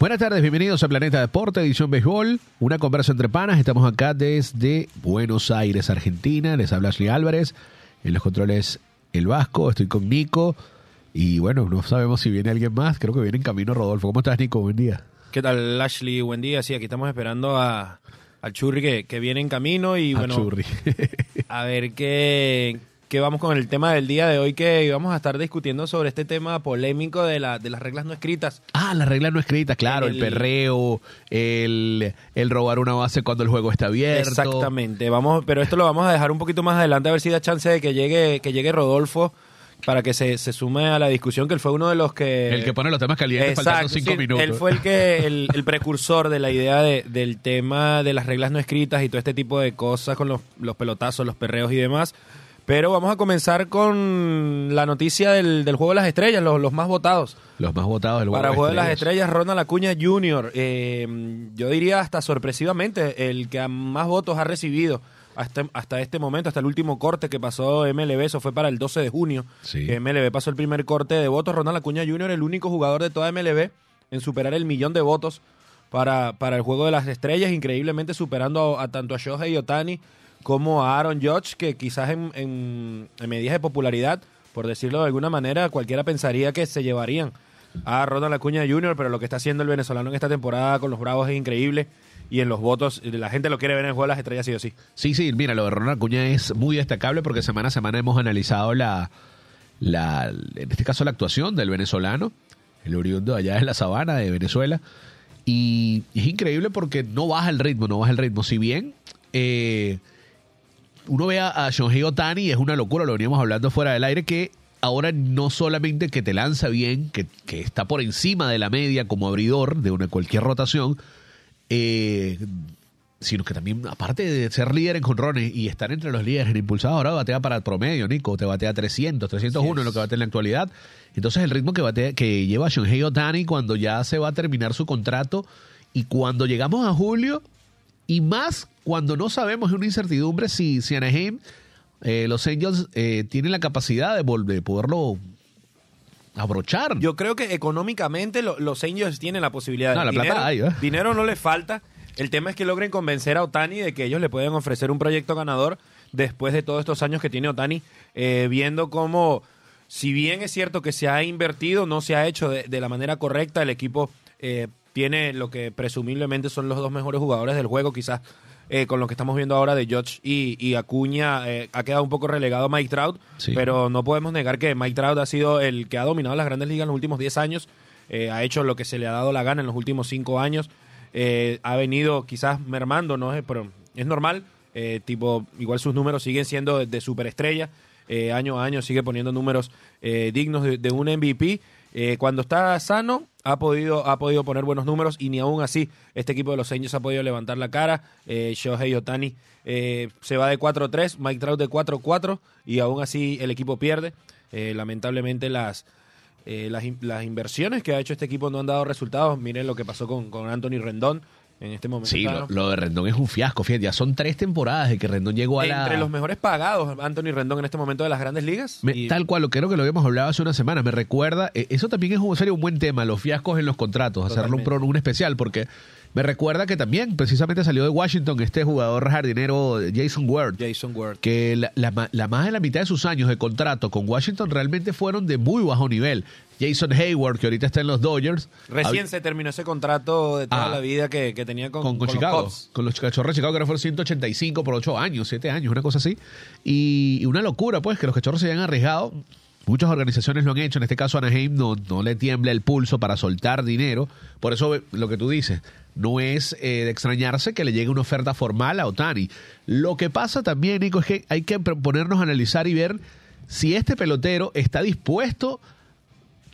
Buenas tardes, bienvenidos a Planeta Deporte, edición béisbol, una conversa entre panas. Estamos acá desde Buenos Aires, Argentina. Les habla Ashley Álvarez, en los controles El Vasco, estoy con Nico. Y bueno, no sabemos si viene alguien más, creo que viene en camino Rodolfo. ¿Cómo estás, Nico? Buen día. ¿Qué tal, Ashley? Buen día. Sí, aquí estamos esperando a, al Churri que, que viene en camino y A bueno, Churri. a ver qué, qué vamos con el tema del día de hoy que vamos a estar discutiendo sobre este tema polémico de, la, de las reglas no escritas. ah, las reglas no escritas, claro, el, El- perreo, el, el robar una base cuando el juego está abierto. Exactamente. Vamos, pero esto lo vamos a dejar un poquito más adelante a ver si da chance de que llegue, que llegue Rodolfo para que se, se sume a la discusión, que él fue uno de los que... El que pone los temas calientes faltando Exacto, cinco sí, minutos. Él fue el que el, el precursor de la idea de- del tema de las reglas no escritas y todo este tipo de cosas con los, los pelotazos, los perreos y demás. Pero vamos a comenzar con la noticia del, del juego de las estrellas, los, los más votados. Los más votados del Para el juego de las Estrellas. Ronald Acuña Jr., eh, yo diría hasta sorpresivamente, el que más votos ha recibido hasta, hasta este momento, hasta el último corte que pasó MLB, eso fue para el 12 de junio, Sí. que MLB pasó el primer corte de votos. Ronald Acuña Jr., el único jugador de toda MLB en superar el millón de votos para, para el juego de las estrellas, increíblemente superando a, a tanto a Shohei Otani como a Aaron Judge, que quizás en, en, medidas de popularidad, por decirlo de alguna manera, cualquiera pensaría que se llevarían a Ronald Acuña Jr., pero lo que está haciendo el venezolano en esta temporada con los Bravos es increíble y en los votos la gente lo quiere ver en el juego de las estrellas sí o sí. Sí, sí, mira, lo de Ronald Acuña es muy destacable porque semana a semana hemos analizado la, la en este caso la actuación del venezolano, el oriundo allá de la sabana de Venezuela. Y es increíble porque no baja el ritmo, no baja el ritmo. Si bien eh, uno ve a, a Shohei Otani y es una locura, lo veníamos hablando fuera del aire, que ahora no solamente que te lanza bien, que, que está por encima de la media como abridor de una cualquier rotación, eh, sino que también, aparte de ser líder en jonrones y estar entre los líderes en impulsados, ahora batea para el promedio, Nico, te batea 300, 301 es lo que batea en la actualidad. Entonces el ritmo que, batea, que lleva Shohei Otani cuando ya se va a terminar su contrato y cuando llegamos a julio, y más cuando no sabemos, es una incertidumbre si, si Anaheim, eh, los Angels, eh, tienen la capacidad de, volver, de poderlo abrochar. Yo creo que económicamente lo- los Angels tienen la posibilidad. No, la dinero, plata hay, ¿eh? dinero no les falta. El tema es que logren convencer a Otani de que ellos le pueden ofrecer un proyecto ganador después de todos estos años que tiene Otani, eh, viendo cómo, si bien es cierto que se ha invertido, no se ha hecho de, de la manera correcta, el equipo eh, tiene lo que presumiblemente son los dos mejores jugadores del juego, quizás eh, con lo que estamos viendo ahora de Judge y, y Acuña, eh, ha quedado un poco relegado Mike Trout, Sí. pero no podemos negar que Mike Trout ha sido el que ha dominado las grandes ligas en los últimos 10 años, eh, ha hecho lo que se le ha dado la gana en los últimos 5 años, eh, ha venido quizás mermando, ¿no? Pero es normal, tipo, igual sus números siguen siendo de, superestrella, año a año sigue poniendo números eh, dignos de, de un MVP. Eh, cuando está sano, ha podido, ha podido poner buenos números y ni aún así este equipo de los Angels ha podido levantar la cara. Eh, Shohei Otani eh, se va de 4-3, Mike Trout de 4-4 y aún así el equipo pierde. Eh, lamentablemente las, eh, las, in- las inversiones que ha hecho este equipo no han dado resultados. Miren lo que pasó con, con Anthony Rendón en este momento. Sí, lo, lo de Rendón es un fiasco, fíjate, ya son tres temporadas de que Rendón llegó a la... entre los mejores pagados, Anthony Rendón en este momento de las grandes ligas. Me- Y- Tal cual, lo creo que lo habíamos hablado hace una semana. Me recuerda, eh, eso también es un, sería un buen tema, los fiascos en los contratos, hacerlo un, un especial, porque me recuerda que también precisamente salió de Washington este jugador jardinero Jason Ward, Jason Ward. que la, la la más de la mitad de sus años de contrato con Washington realmente fueron de muy bajo nivel. Jason Hayward, que ahorita está en los Dodgers. Recién hab- se terminó ese contrato de toda Ah. la vida que, que tenía con, con, con con los Chicago, Cubs. con los cachorros de Chicago, que ahora fueron 185 por 8 años, 7 años, una cosa así. Y, y una locura, pues, que los cachorros se hayan arriesgado. Muchas organizaciones lo han hecho, en este caso Anaheim no, no le tiembla el pulso para soltar dinero. Por eso eh, lo que tú dices, no es eh, de extrañarse que le llegue una oferta formal a Otani. Lo que pasa también, Nico, es que hay que ponernos a analizar y ver si este pelotero está dispuesto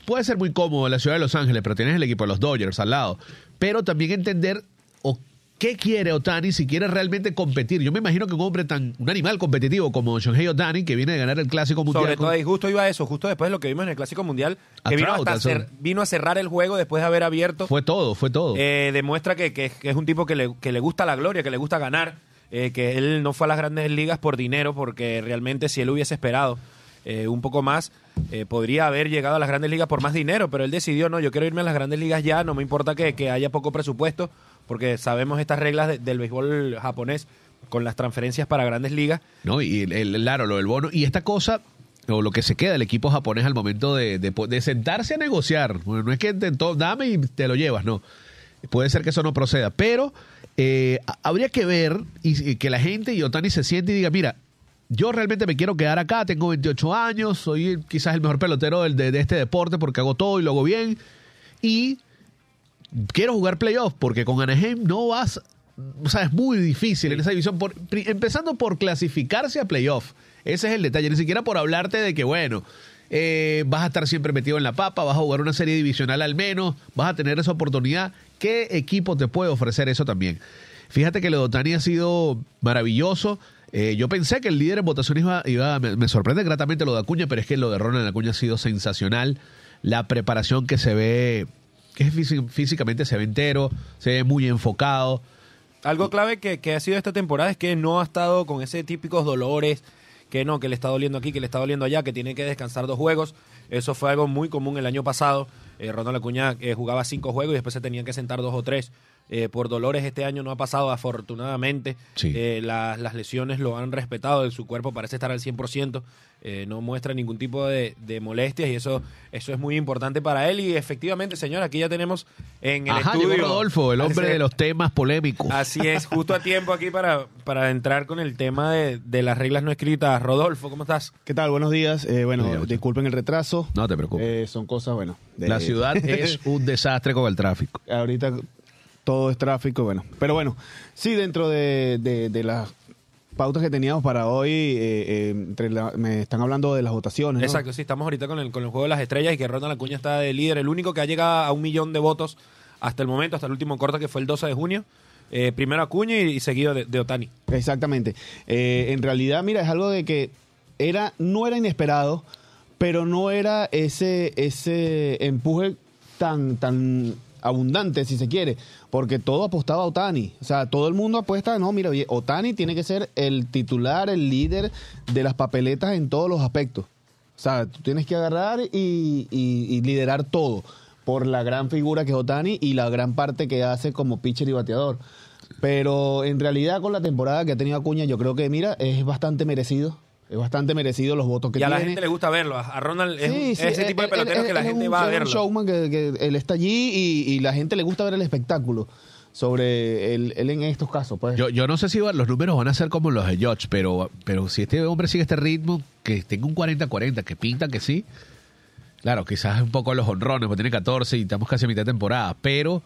puede ser muy cómodo en la ciudad de Los Ángeles, pero tienes el equipo de los Dodgers al lado. Pero también entender o qué quiere Otani si quiere realmente competir. Yo me imagino que un hombre tan, un animal competitivo como Shohei Otani, que viene de ganar el Clásico Mundial. Sobre con- todo, y justo iba a eso, justo después de lo que vimos en el Clásico Mundial, A que vino, Trout, hasta a cer- su- vino a cerrar el juego después de haber abierto. fue todo, fue todo. Eh, demuestra que, que- que es un tipo que le, que le gusta la gloria, que le gusta ganar, eh, que él no fue a las grandes ligas por dinero, porque realmente si él hubiese esperado eh, un poco más, eh, podría haber llegado a las grandes ligas por más dinero, pero él decidió, no, yo quiero irme a las grandes ligas ya, no me importa que, que haya poco presupuesto, porque sabemos estas reglas de- del béisbol japonés con las transferencias para grandes ligas. ¿no? Y el, el- claro, lo del bono. Y esta cosa, o lo que se queda del equipo japonés al momento de, de sentarse a negociar. Bueno, no es que te, to- dame y te lo llevas, no. Puede ser que eso no proceda. Pero eh, ha- habría que ver y, y que la gente y Otani se siente y diga, mira, yo realmente me quiero quedar acá, tengo 28 años, soy quizás el mejor pelotero del- de, este deporte porque hago todo y lo hago bien. Y quiero jugar playoff porque con Anaheim no vas, o sea, es muy difícil en esa división, por- empezando por clasificarse a playoff. Ese es el detalle, ni siquiera por hablarte de que, bueno, eh, vas a estar siempre metido en la papa, vas a jugar una serie divisional al menos, vas a tener esa oportunidad. ¿Qué equipo te puede ofrecer eso también? Fíjate que lo de Otani ha sido maravilloso. Eh, yo pensé que el líder en votaciones iba, iba- me, sorprende gratamente lo de Acuña, pero es que lo de Ronald Acuña ha sido sensacional. La preparación que se ve, que físi- físicamente se ve entero, se ve muy enfocado. Algo clave que, que ha sido esta temporada es que no ha estado con ese típicos dolores, que no, que le está doliendo aquí, que le está doliendo allá, que tiene que descansar dos juegos. Eso fue algo muy común el año pasado. Eh, Ronald Acuña eh, jugaba cinco juegos y después se tenían que sentar dos o tres. Eh, por dolores este año no ha pasado, afortunadamente. Sí. Eh, la- las lesiones lo han respetado, su cuerpo parece estar al 100%, eh, no muestra ningún tipo de, de molestias y eso, eso es muy importante para él. Y efectivamente, señor, aquí ya tenemos en el Ajá, estudio... Rodolfo, el hombre de los temas polémicos. Así es, justo a tiempo aquí para, para entrar con el tema de, de las reglas no escritas. Rodolfo, ¿cómo estás? ¿Qué tal? Buenos días. Eh, bueno, disculpen el retraso. No te preocupes. Eh, son cosas, bueno. de- La ciudad es un desastre con el tráfico. Ahorita todo es tráfico, bueno. Pero bueno, sí, dentro de, de- de las pautas que teníamos para hoy, eh, eh, entre la- me están hablando de las votaciones. ¿no? Exacto, sí, estamos ahorita con el, con el juego de las estrellas y que Ronald Acuña está de líder, el único que ha llegado a un millón de votos hasta el momento, hasta el último corte que fue el 12 de junio. Eh, primero Acuña y, y seguido de, de Otani. Exactamente. En realidad, mira, es algo de que era, no era inesperado, pero no era ese, ese empuje tan, tan abundante, si se quiere, porque todo apostaba a Otani. O sea, todo el mundo apuesta, no, mira, Otani tiene que ser el titular, el líder de las papeletas en todos los aspectos. O sea, tú tienes que agarrar y, y- y liderar todo por la gran figura que es Otani y la gran parte que hace como pitcher y bateador. Pero en realidad con la temporada que ha tenido Acuña, yo creo que, mira, es bastante merecido. Es bastante merecido los votos que y a tiene. la gente le gusta verlo. A Ronald es, Sí, un- sí, es ese él- tipo de pelotero que la gente un- va a es un verlo. showman que, que él está allí y, y la gente le gusta ver el espectáculo sobre él, él en estos casos. Pues. Yo, yo no sé si va- los números van a ser como los de George, pero, pero si este hombre sigue este ritmo, que tenga un 40-40, que pinta que sí. Claro, quizás un poco los honrones, porque tiene 14 y estamos casi a mitad de temporada, pero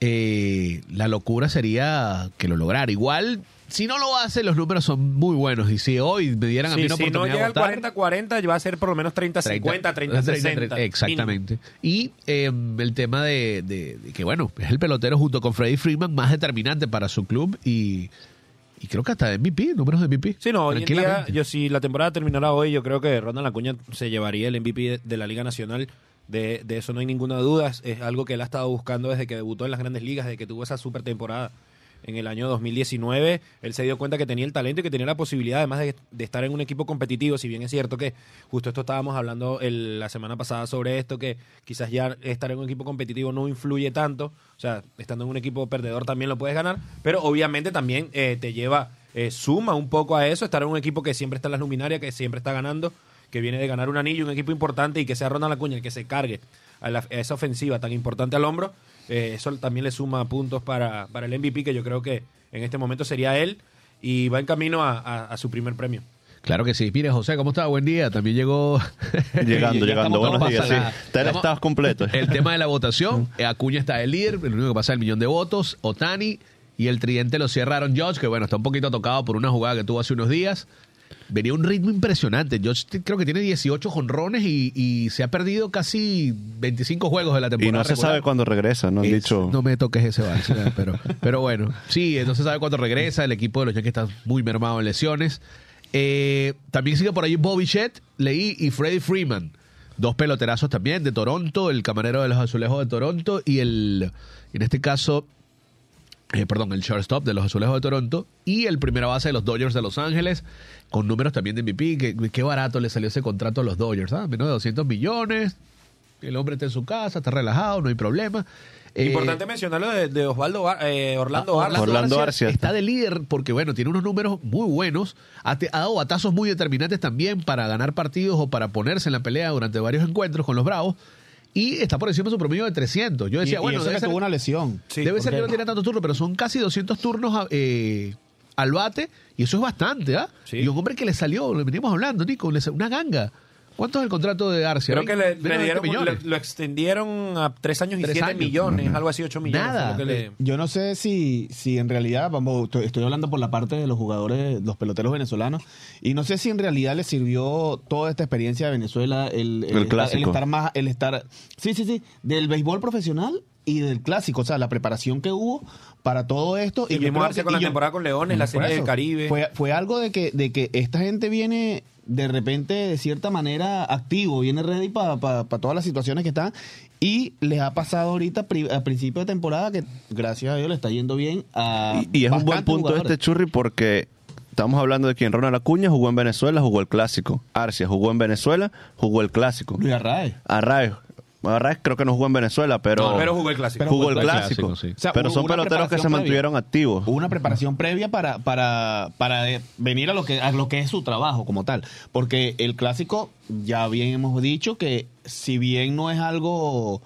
eh, la locura sería que lo lograra. Igual, si no lo hace, los números son muy buenos. Y si hoy me dieran a mí una si no llega al votar, 40-40, va a ser por lo menos 30-50, 30-60. Exactamente. Y eh, el tema de, de- de que, bueno, es el pelotero junto con Freddie Freeman más determinante para su club y, y creo que hasta de MVP, números de MVP. Sí, no, hoy en día, yo si la temporada terminara hoy, yo creo que Ronald Acuña se llevaría el MVP de, de la Liga Nacional. De, de eso no hay ninguna duda. Es algo que él ha estado buscando desde que debutó en las grandes ligas, desde que tuvo esa super temporada en el año 2019. Él se dio cuenta que tenía el talento y que tenía la posibilidad, además de, de estar en un equipo competitivo. Si bien es cierto que justo esto estábamos hablando el- la semana pasada sobre esto, que quizás ya estar en un equipo competitivo no influye tanto. O sea, estando en un equipo perdedor también lo puedes ganar, pero obviamente también eh, te lleva, eh, suma un poco a eso, estar en un equipo que siempre está en las luminarias, que siempre está ganando, que viene de ganar un anillo, un equipo importante y que sea Ronald Acuña el que se cargue a, la- a esa ofensiva tan importante al hombro. Eh, eso también le suma puntos para, para el MVP, que yo creo que en este momento sería él y va en camino a, a- a su primer premio. Claro que sí. Mire, José, ¿cómo está? Buen día. También llegó. Llegando, Ya llegando. Buenos no días, sí. estabas completo. El tema de la votación. eh, Acuña está de líder. El único que pasa es el millón de votos. Otani y el tridente lo cierraron George, que bueno, está un poquito tocado por una jugada que tuvo hace unos días. Venía un ritmo impresionante. Yo creo que tiene 18 jonrones y, y se ha perdido casi 25 juegos de la temporada. Y no se sabe cuándo regresa, ¿no? Han Es- dicho. No me toques ese ¿verdad? pero, pero bueno, sí, no se sabe cuándo regresa. El equipo de los Yankees está muy mermado en lesiones. Eh, también sigue por ahí Bobby Shett, leí, y Freddie Freeman. Dos peloterazos también de Toronto, el camarero de los azulejos de Toronto y el, en este caso, eh, perdón, el shortstop de los azulejos de Toronto y el primera base de los Dodgers de Los Ángeles, con números también de MVP. que- Qué, barato le salió ese contrato a los Dodgers, ¿ah? Menos de 200 millones. El hombre está en su casa, está relajado, no hay problema. Eh, Importante mencionarlo de, de Osvaldo Bar- eh, Orlando Ah, Arce. Orlando Arcia. está de líder porque, bueno, tiene unos números muy buenos. Ha, te- ha dado batazos muy determinantes también para ganar partidos o para ponerse en la pelea durante varios encuentros con los Bravos. Y está por encima de su promedio de 300. Yo Y, decía, y bueno, eso debe que ser, tuvo una lesión. Sí, debe ser que no tiene tantos turnos, pero son casi 200 turnos a- eh, al bate. Y eso es bastante, ¿ah? Sí. Y un hombre que le salió, le venimos hablando, Nico, una ganga. ¿Cuánto es el contrato de Arcia? Creo que le, Menos le de 20 dieron, millones. le- lo extendieron a tres años y Tres siete años. millones, algo así, ocho millones. Nada. lo que le- Yo no sé si, si en realidad, vamos, estoy- estoy hablando por la parte de los jugadores, los peloteros venezolanos, y no sé si en realidad les sirvió toda esta experiencia de Venezuela, el, El estar- clásico. el estar más, el estar, sí, sí, sí, del béisbol profesional y del clásico, o sea, la preparación que hubo para todo esto. Y mismo que- con y la yo- temporada con Leones, la Serie del Caribe. Fue, fue algo de que, de que esta gente viene de repente de cierta manera activo, viene ready para todas las situaciones que están y les ha pasado ahorita a principio de temporada que gracias a Dios le está yendo bien a Y, y es un buen punto jugadores. este churri porque estamos hablando de quien Ronald Acuña jugó en Venezuela, jugó el clásico. Arcia jugó en Venezuela, jugó el clásico. Luis Arraez. Arraez, Arraez creo que no jugó en Venezuela, pero, No, pero jugó el clásico. Pero jugó jugó el el clásico. clásico, sí. O sea, pero hubo son una peloteros que se preparación mantuvieron previa. activos. Hubo una preparación previa para, para, para eh, venir a lo que a lo que es su trabajo como tal. Porque el clásico, ya bien hemos dicho que si bien no es algo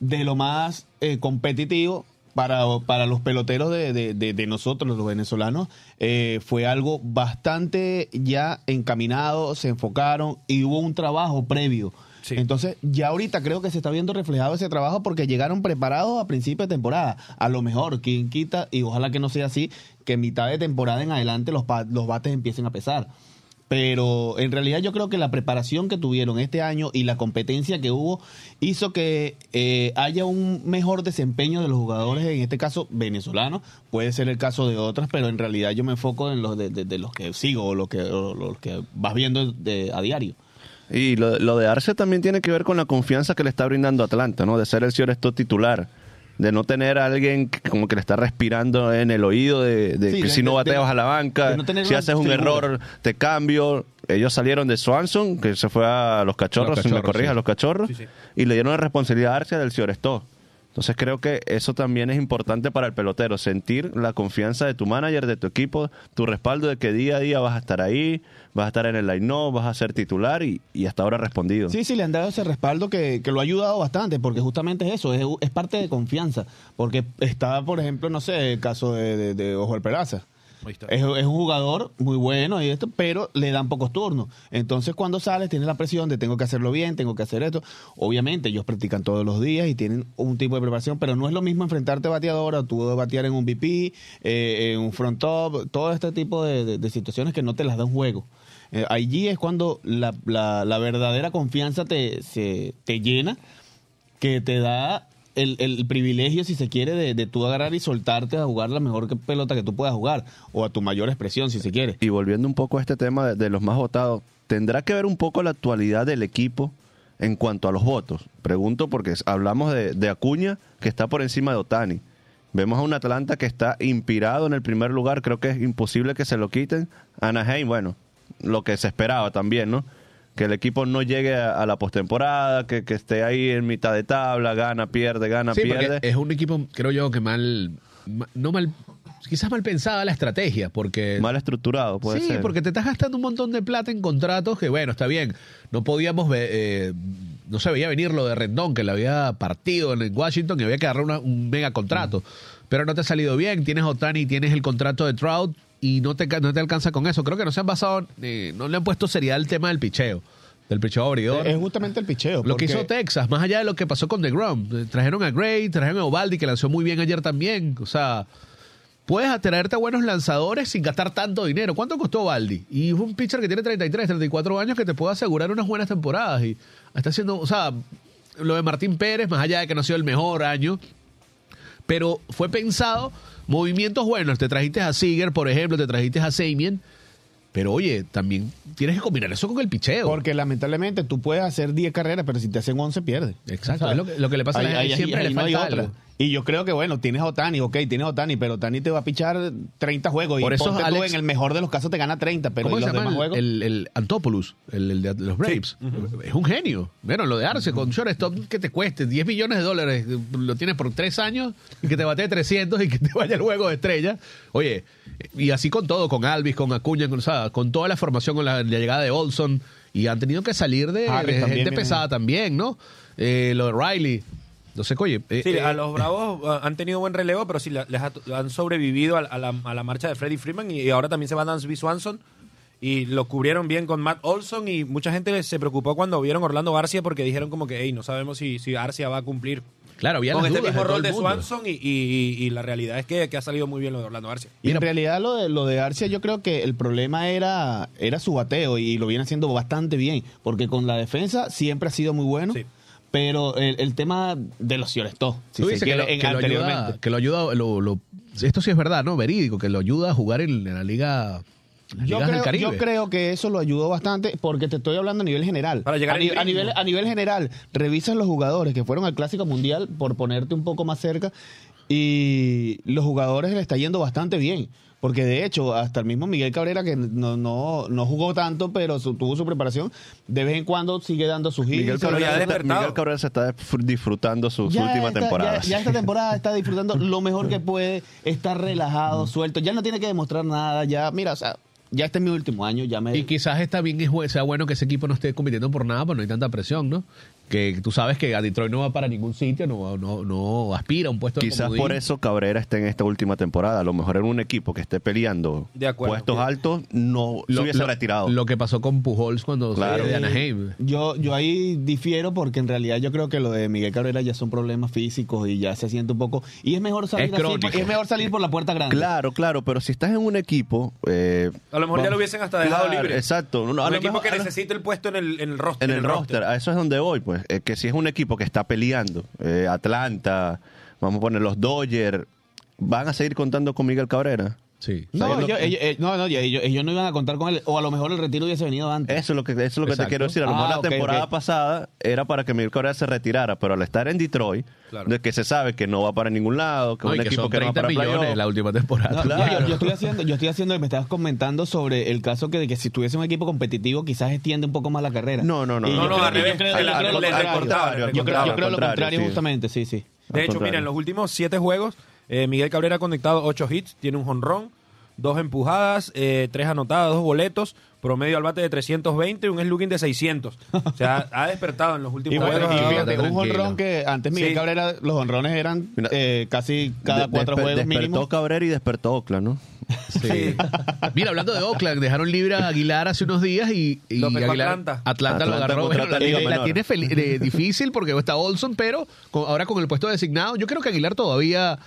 de lo más eh, competitivo para, para los peloteros de, de- de- de nosotros, los venezolanos, eh, fue algo bastante ya encaminado, se enfocaron y hubo un trabajo previo. Sí. Entonces, ya ahorita creo que se está viendo reflejado ese trabajo porque llegaron preparados a principio de temporada. A lo mejor, quien quita, y ojalá que no sea así, que mitad de temporada en adelante los, los bates empiecen a pesar. Pero en realidad yo creo que la preparación que tuvieron este año y la competencia que hubo hizo que eh, haya un mejor desempeño de los jugadores, en este caso venezolanos, puede ser el caso de otras, pero en realidad yo me enfoco en los de- de los que sigo o los que, o los que vas viendo de- a diario. Y lo, lo de Arce también tiene que ver con la confianza que le está brindando Atlanta, ¿no? De ser el señor esto titular. De no tener a alguien que como que le está respirando en el oído de, de Sí, que de- si no bateas a la banca, no si haces un error te cambio. Ellos salieron de Swanson, que se fue a los cachorros, Los si me sí. a los cachorros, Sí, sí. y le dieron la responsabilidad a Arce del señor Esto. Entonces creo que eso también es importante para el pelotero, sentir la confianza de tu manager, de tu equipo, tu respaldo de que día a día vas a estar ahí, vas a estar en el line vas a ser titular y, y hasta ahora respondido. Sí, sí, le han dado ese respaldo que, que lo ha ayudado bastante, porque justamente es eso, es, es parte de confianza. Porque está, por ejemplo, no sé, el caso de, de, de Ojo. Es, un jugador muy bueno y esto, pero le dan pocos turnos. Entonces, cuando sales, tienes la presión de tengo que hacerlo bien, tengo que hacer esto. Obviamente, ellos practican todos los días y tienen un tipo de preparación, pero no es lo mismo enfrentarte a bateadora, tú batear en un VP, eh, en un front top, todo este tipo de, situaciones que no te las da un juego. Eh, allí es cuando la, la- la verdadera confianza te, se, te llena, que te da el, el privilegio, si se quiere, de, de tú agarrar y soltarte a jugar la mejor pelota que tú puedas jugar, o a tu mayor expresión, si se quiere. Y volviendo un poco a este tema de, de los más votados, ¿tendrá que ver un poco la actualidad del equipo en cuanto a los votos? Pregunto porque hablamos de, de Acuña, que está por encima de Otani. Vemos a un Atlanta que está inspirado en el primer lugar, creo que es imposible que se lo quiten. Anaheim, bueno, lo que se esperaba también, ¿no? Que el equipo no llegue a, a la postemporada, que, que esté ahí en mitad de tabla, gana, pierde, gana, Sí, pierde. es un equipo, creo yo, que mal, ma- no mal, quizás mal pensada la estrategia, porque... Mal estructurado, puede sí, ser. porque te estás gastando un montón de plata en contratos que, bueno, está bien. No podíamos ver, eh, no se veía venir lo de Rendón, que le había partido en Washington y había que agarrar una- un mega contrato. Pero no te ha salido bien. Tienes Otani, tienes el contrato de Trout y no te, no te alcanza con eso. Creo que no se han basado, eh, no le han puesto seriedad al tema del picheo, del picheo abridor. Es justamente el picheo. Lo que porque- hizo Texas, más allá de lo que pasó con DeGrom. Eh, Trajeron a Gray, trajeron a Ovaldi, que lanzó muy bien ayer también. O sea, puedes atraerte a buenos lanzadores sin gastar tanto dinero. ¿Cuánto costó Baldi? Y es un pitcher que tiene 33, 34 años que te puede asegurar unas buenas temporadas. Y está haciendo, o sea, lo de Martín Pérez, más allá de que no ha sido el mejor año, pero fue pensado movimientos buenos. Te trajiste a Seager, por ejemplo, te trajiste a Samien. Pero oye, también tienes que combinar eso con el picheo. Porque lamentablemente tú puedes hacer 10 carreras, pero si te hacen 11 pierdes. Exacto, es lo que, lo que le pasa a la gente, ahí- siempre ahí le no falta otra. algo. Y yo creo que, bueno, tienes a Otani, ok, tienes a Otani, pero Otani te va a pichar 30 juegos. Por y eso, tú, Alex- en el mejor de los casos te gana 30, pero ¿Cómo ¿y se los llama demás el, juegos? el, el Antopoulos, el, el de los Braves? Es un genio. Bueno, lo de Arce con shortstop que te cueste 10 millones de dólares, lo tienes por 3 años y que te bate 300 y que te vaya el juego de estrella. Oye, y así con todo, con Alvis, con Acuña, con, o sea, con toda la formación, con la, la llegada de Olson y han tenido que salir de, Harris de gente pesada también, ¿no? Eh, lo de Riley. Entonces, oye, eh, Sí, eh, a los Bravos ah, han tenido buen relevo, pero sí les ha- han sobrevivido a, a la, a la marcha de Freddie Freeman y, ahora también se va Dansby Swanson y lo cubrieron bien con Matt Olson y mucha gente se preocupó cuando vieron Orlando Garcia porque dijeron como que, hey, no sabemos si, si Arcia va a cumplir claro, había con las este dudas mismo rol de. Swanson y, y- y la realidad es que, que ha salido muy bien lo de Orlando Garcia. Y en realidad lo de, lo de Arcia yo creo que el problema era, era su bateo y lo viene haciendo bastante bien, porque con la defensa siempre ha sido muy bueno, Sí. Pero el, el tema de los Ciorestó, si Tú se dices que lo, en- que lo anteriormente. ayuda, que lo ayuda lo- lo- esto sí es verdad, ¿no? Verídico, que lo ayuda a jugar en, en la liga, Yo creo, yo creo que eso lo ayudó bastante porque te estoy hablando a nivel general. Para llegar a, ni- a nivel, a nivel general, revisas los jugadores que fueron al Clásico Mundial por ponerte un poco más cerca y los jugadores le está yendo bastante bien. Porque de hecho, hasta el mismo Miguel Cabrera, que no, no, no jugó tanto, pero su- tuvo su preparación, de vez en cuando sigue dando sus hits. Miguel Cabrera se está- despertado. Miguel Cabrera se está disfr- disfrutando su, su última esta- temporada. Ya, ya esta temporada está disfrutando lo mejor que puede, está relajado, suelto, ya no tiene que demostrar nada, ya, mira, o sea, ya este es mi último año, ya me... Y quizás está bien y sea bueno que ese equipo no esté compitiendo por nada, porque no hay tanta presión, ¿no? Que tú sabes que a Detroit no va para ningún sitio, no, no, no aspira a un puesto de Quizás por eso Cabrera esté en esta última temporada. A lo mejor en un equipo que esté peleando De acuerdo. puestos altos, no se hubiese retirado. Lo que pasó con Pujols cuando Claro. salió de Anaheim. Yo, yo ahí difiero porque en realidad yo creo que lo de Miguel Cabrera ya son problemas físicos y ya se siente un poco. Y es mejor salir Es así, es mejor salir por la puerta grande. Claro, claro, pero si estás en un equipo... eh, A lo mejor ya lo hubiesen hasta dejado claro, libre. Exacto. No, un lo equipo mejor- que lo- necesita el puesto en el, en el roster. en el roster, a eso es donde voy, pues. Eh, que si es un equipo que está peleando, eh, Atlanta, vamos a poner los Dodgers, ¿van a seguir contando con Miguel Cabrera? Sí. No, ¿Sabes lo ellos, que- ellos- eh, no, no, ellos, ellos no iban a contar con él. O a lo mejor el retiro hubiese venido antes. Eso es lo que, eso es lo que te quiero decir. A lo Ah, mejor la ok, temporada ok. pasada era para que Miguel Cabrera se retirara, pero al estar en Detroit, Claro. de que se sabe que no va para ningún lado, que No, es un que equipo son que no va 30 para millones la última temporada. No, Claro. yo, yo estoy haciendo, yo estoy haciendo, me estabas comentando sobre el caso que de que si tuviese un equipo competitivo quizás extiende un poco más la carrera. No, no, no, Y no, no, al revés, yo creo lo contrario. justamente, sí, sí. De hecho, mira, en los últimos siete juegos, eh, Miguel Cabrera ha conectado ocho hits, tiene un jonrón, dos empujadas, eh, tres anotadas, dos boletos, promedio al bate de 320 y un slugging de 600. O sea, ha despertado en los Y últimos bueno, y fíjate, un honrón que antes Miguel Sí. Cabrera, los honrones eran eh, casi cada De- cuatro juegos despertó mínimo. Cabrera y despertó Oakland, ¿no? Sí. Mira, hablando de Oakland, dejaron libre a Aguilar hace unos días y, y Lo Aguilar, Atlanta. Atlanta lo Atlanta agarró. contrata Bueno, la, Liga la tiene eh, difícil porque está Olson, pero con- ahora con el puesto designado, yo creo que Aguilar todavía,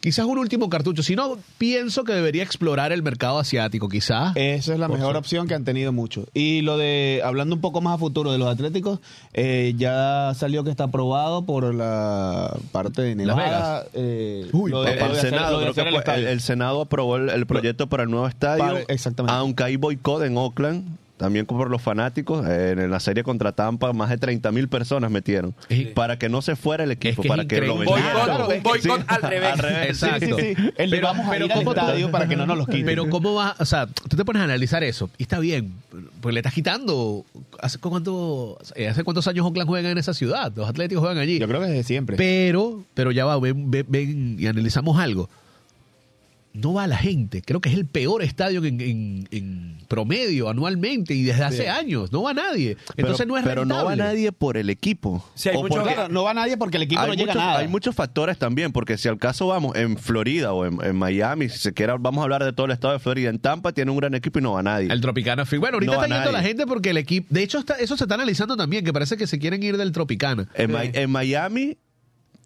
quizás un último cartucho. Si no, pienso que debería explorar el mercado asiático, quizás. Esa es la mejor opción que han tenido muchos. Y lo de, hablando un poco más a futuro de los Atléticos, eh, ya salió que está aprobado por la parte de Las Nevada. eh, Uy, de- el, hacer- Senado, creo que el el, Senado aprobó el, el proyecto para el nuevo estadio. Para- exactamente. Aunque hay boicot en Oakland, también por los fanáticos. eh, en la serie contra Tampa, más de 30 mil personas metieron. Para que no se fuera el equipo, que para que lo vendieran. un boicot Sí, al revés. al revés. Exacto. Sí, sí, sí. El de Pero- vamos a pero ir al ¿cómo tú- estadio para que no nos los quiten. Pero cómo va, o sea, tú te pones a analizar eso y está bien, pues le estás quitando. ¿Hace cuánto, eh, hace cuántos años Oakland juega en esa ciudad? Los Atléticos juegan allí. Yo creo que desde siempre. Pero, pero ya va, ven, ven- ven y analizamos algo. No va la gente. Creo que es el peor estadio en, en- en promedio anualmente y desde hace años. No va nadie. Entonces pero, no es pero no va rentable. nadie por el equipo. Sí, hay O mucho- porque- Claro, no va nadie porque el equipo no llega muchos, a nada. hay muchos factores también, porque si al caso vamos en Florida o en, en Miami, si se quiera, vamos a hablar de todo el estado de Florida. En Tampa tiene un gran equipo y no va nadie. El Tropicana. Bueno, ahorita No va está yendo nadie. la gente porque el equipo. De hecho, está- eso se está analizando también, que parece que se quieren ir del Tropicana. En, en Miami,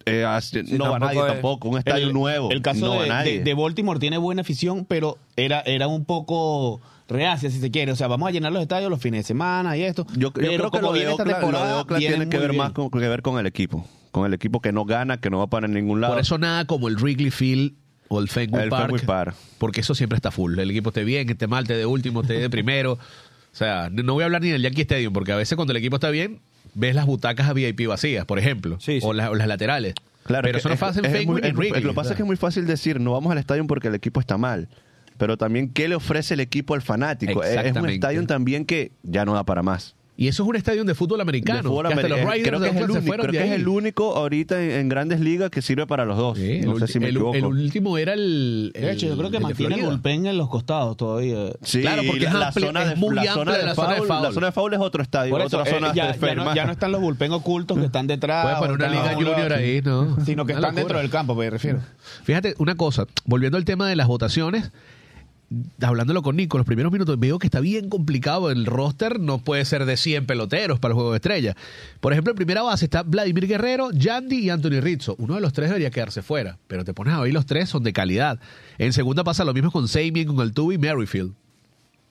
eh, no va nadie es- tampoco. Un estadio el, nuevo. El caso no de, nadie. de- de Baltimore tiene buena afición, pero era, era un poco reacia, si se quiere. O sea, vamos a llenar los estadios los fines de semana y esto. Yo, yo pero creo que como lo de Oakland, lo de tiene que ver bien. más con, que ver con el equipo. Con el equipo que no gana, que no va para ningún lado. Por eso nada como el Wrigley Field o el Fenway El Park. Fenway Park. Porque eso siempre está full. El equipo esté bien, que esté mal, esté de último, esté de primero. O sea, no voy a hablar ni del Yankee Stadium, porque a veces cuando el equipo está bien, ves las butacas a VIP vacías, por ejemplo. Sí, sí. O, las- o las laterales. Claro, Pero es eso no pasa en. Lo que pasa es que es muy fácil decir, no vamos al estadio porque el equipo está mal. Pero también, ¿qué le ofrece el equipo al fanático? Es- un estadio también que ya no da para más. Y eso es un estadio de fútbol americano. De fútbol que hasta los americano. Raiders creo que, es el, único, fueron creo que es el único ahorita en, en grandes ligas que sirve para los dos. Sí, el no sé ulti- si me el, equivoco. el último era el. De hecho, yo creo que mantiene el bullpen en los costados todavía. Sí, Claro, porque la, es la amplia- zona es de, muy la zona de la zona de foul. La zona de foul es otro estadio, Por eso, otra eh, zona ya, de ya no, ferma. ya no están los bullpen ocultos que están detrás. Puedes poner una liga junior ahí, ¿no? Sino que están dentro del campo, me refiero. Fíjate, una cosa, volviendo al tema de las votaciones, hablándolo con Nico, los primeros minutos veo que está bien complicado. El roster no puede ser de 100 peloteros para el juego de estrella. Por ejemplo, en primera base está Vladimir Guerrero, Yandy y Anthony Rizzo. Uno de los tres debería quedarse fuera, pero te pones a ver los tres son de calidad. En segunda pasa lo mismo con Samien, con Altuve y Merrifield.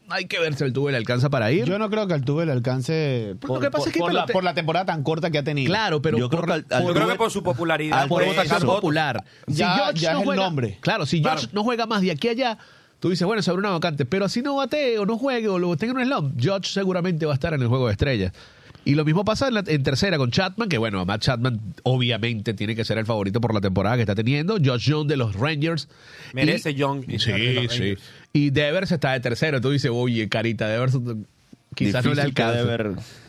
Hay que ver si Altuve le alcanza para ir. Yo no creo que Altuve le alcance Pues por, que pasa por- es que por la, por la temporada tan corta que ha tenido. Claro, pero Yo creo que al- por- al- Yo creo que por su popularidad. Por votación popular. Ya- ya es el juega, nombre. Claro, si George Claro. no juega más de aquí a allá, tú dices, bueno, se abre una vacante. Pero así no batee o no juegue o lo tenga en un slump, George seguramente va a estar en el juego de estrellas. Y lo mismo pasa en, la- en tercera con Chapman, que bueno, Matt Chapman obviamente tiene que ser el favorito por la temporada que está teniendo. Josh Young de los Rangers. Merece Y- Young de Sí, sí. Y Devers está de tercero. Tú dices, oye, carita, Devers quizás no le alcanza.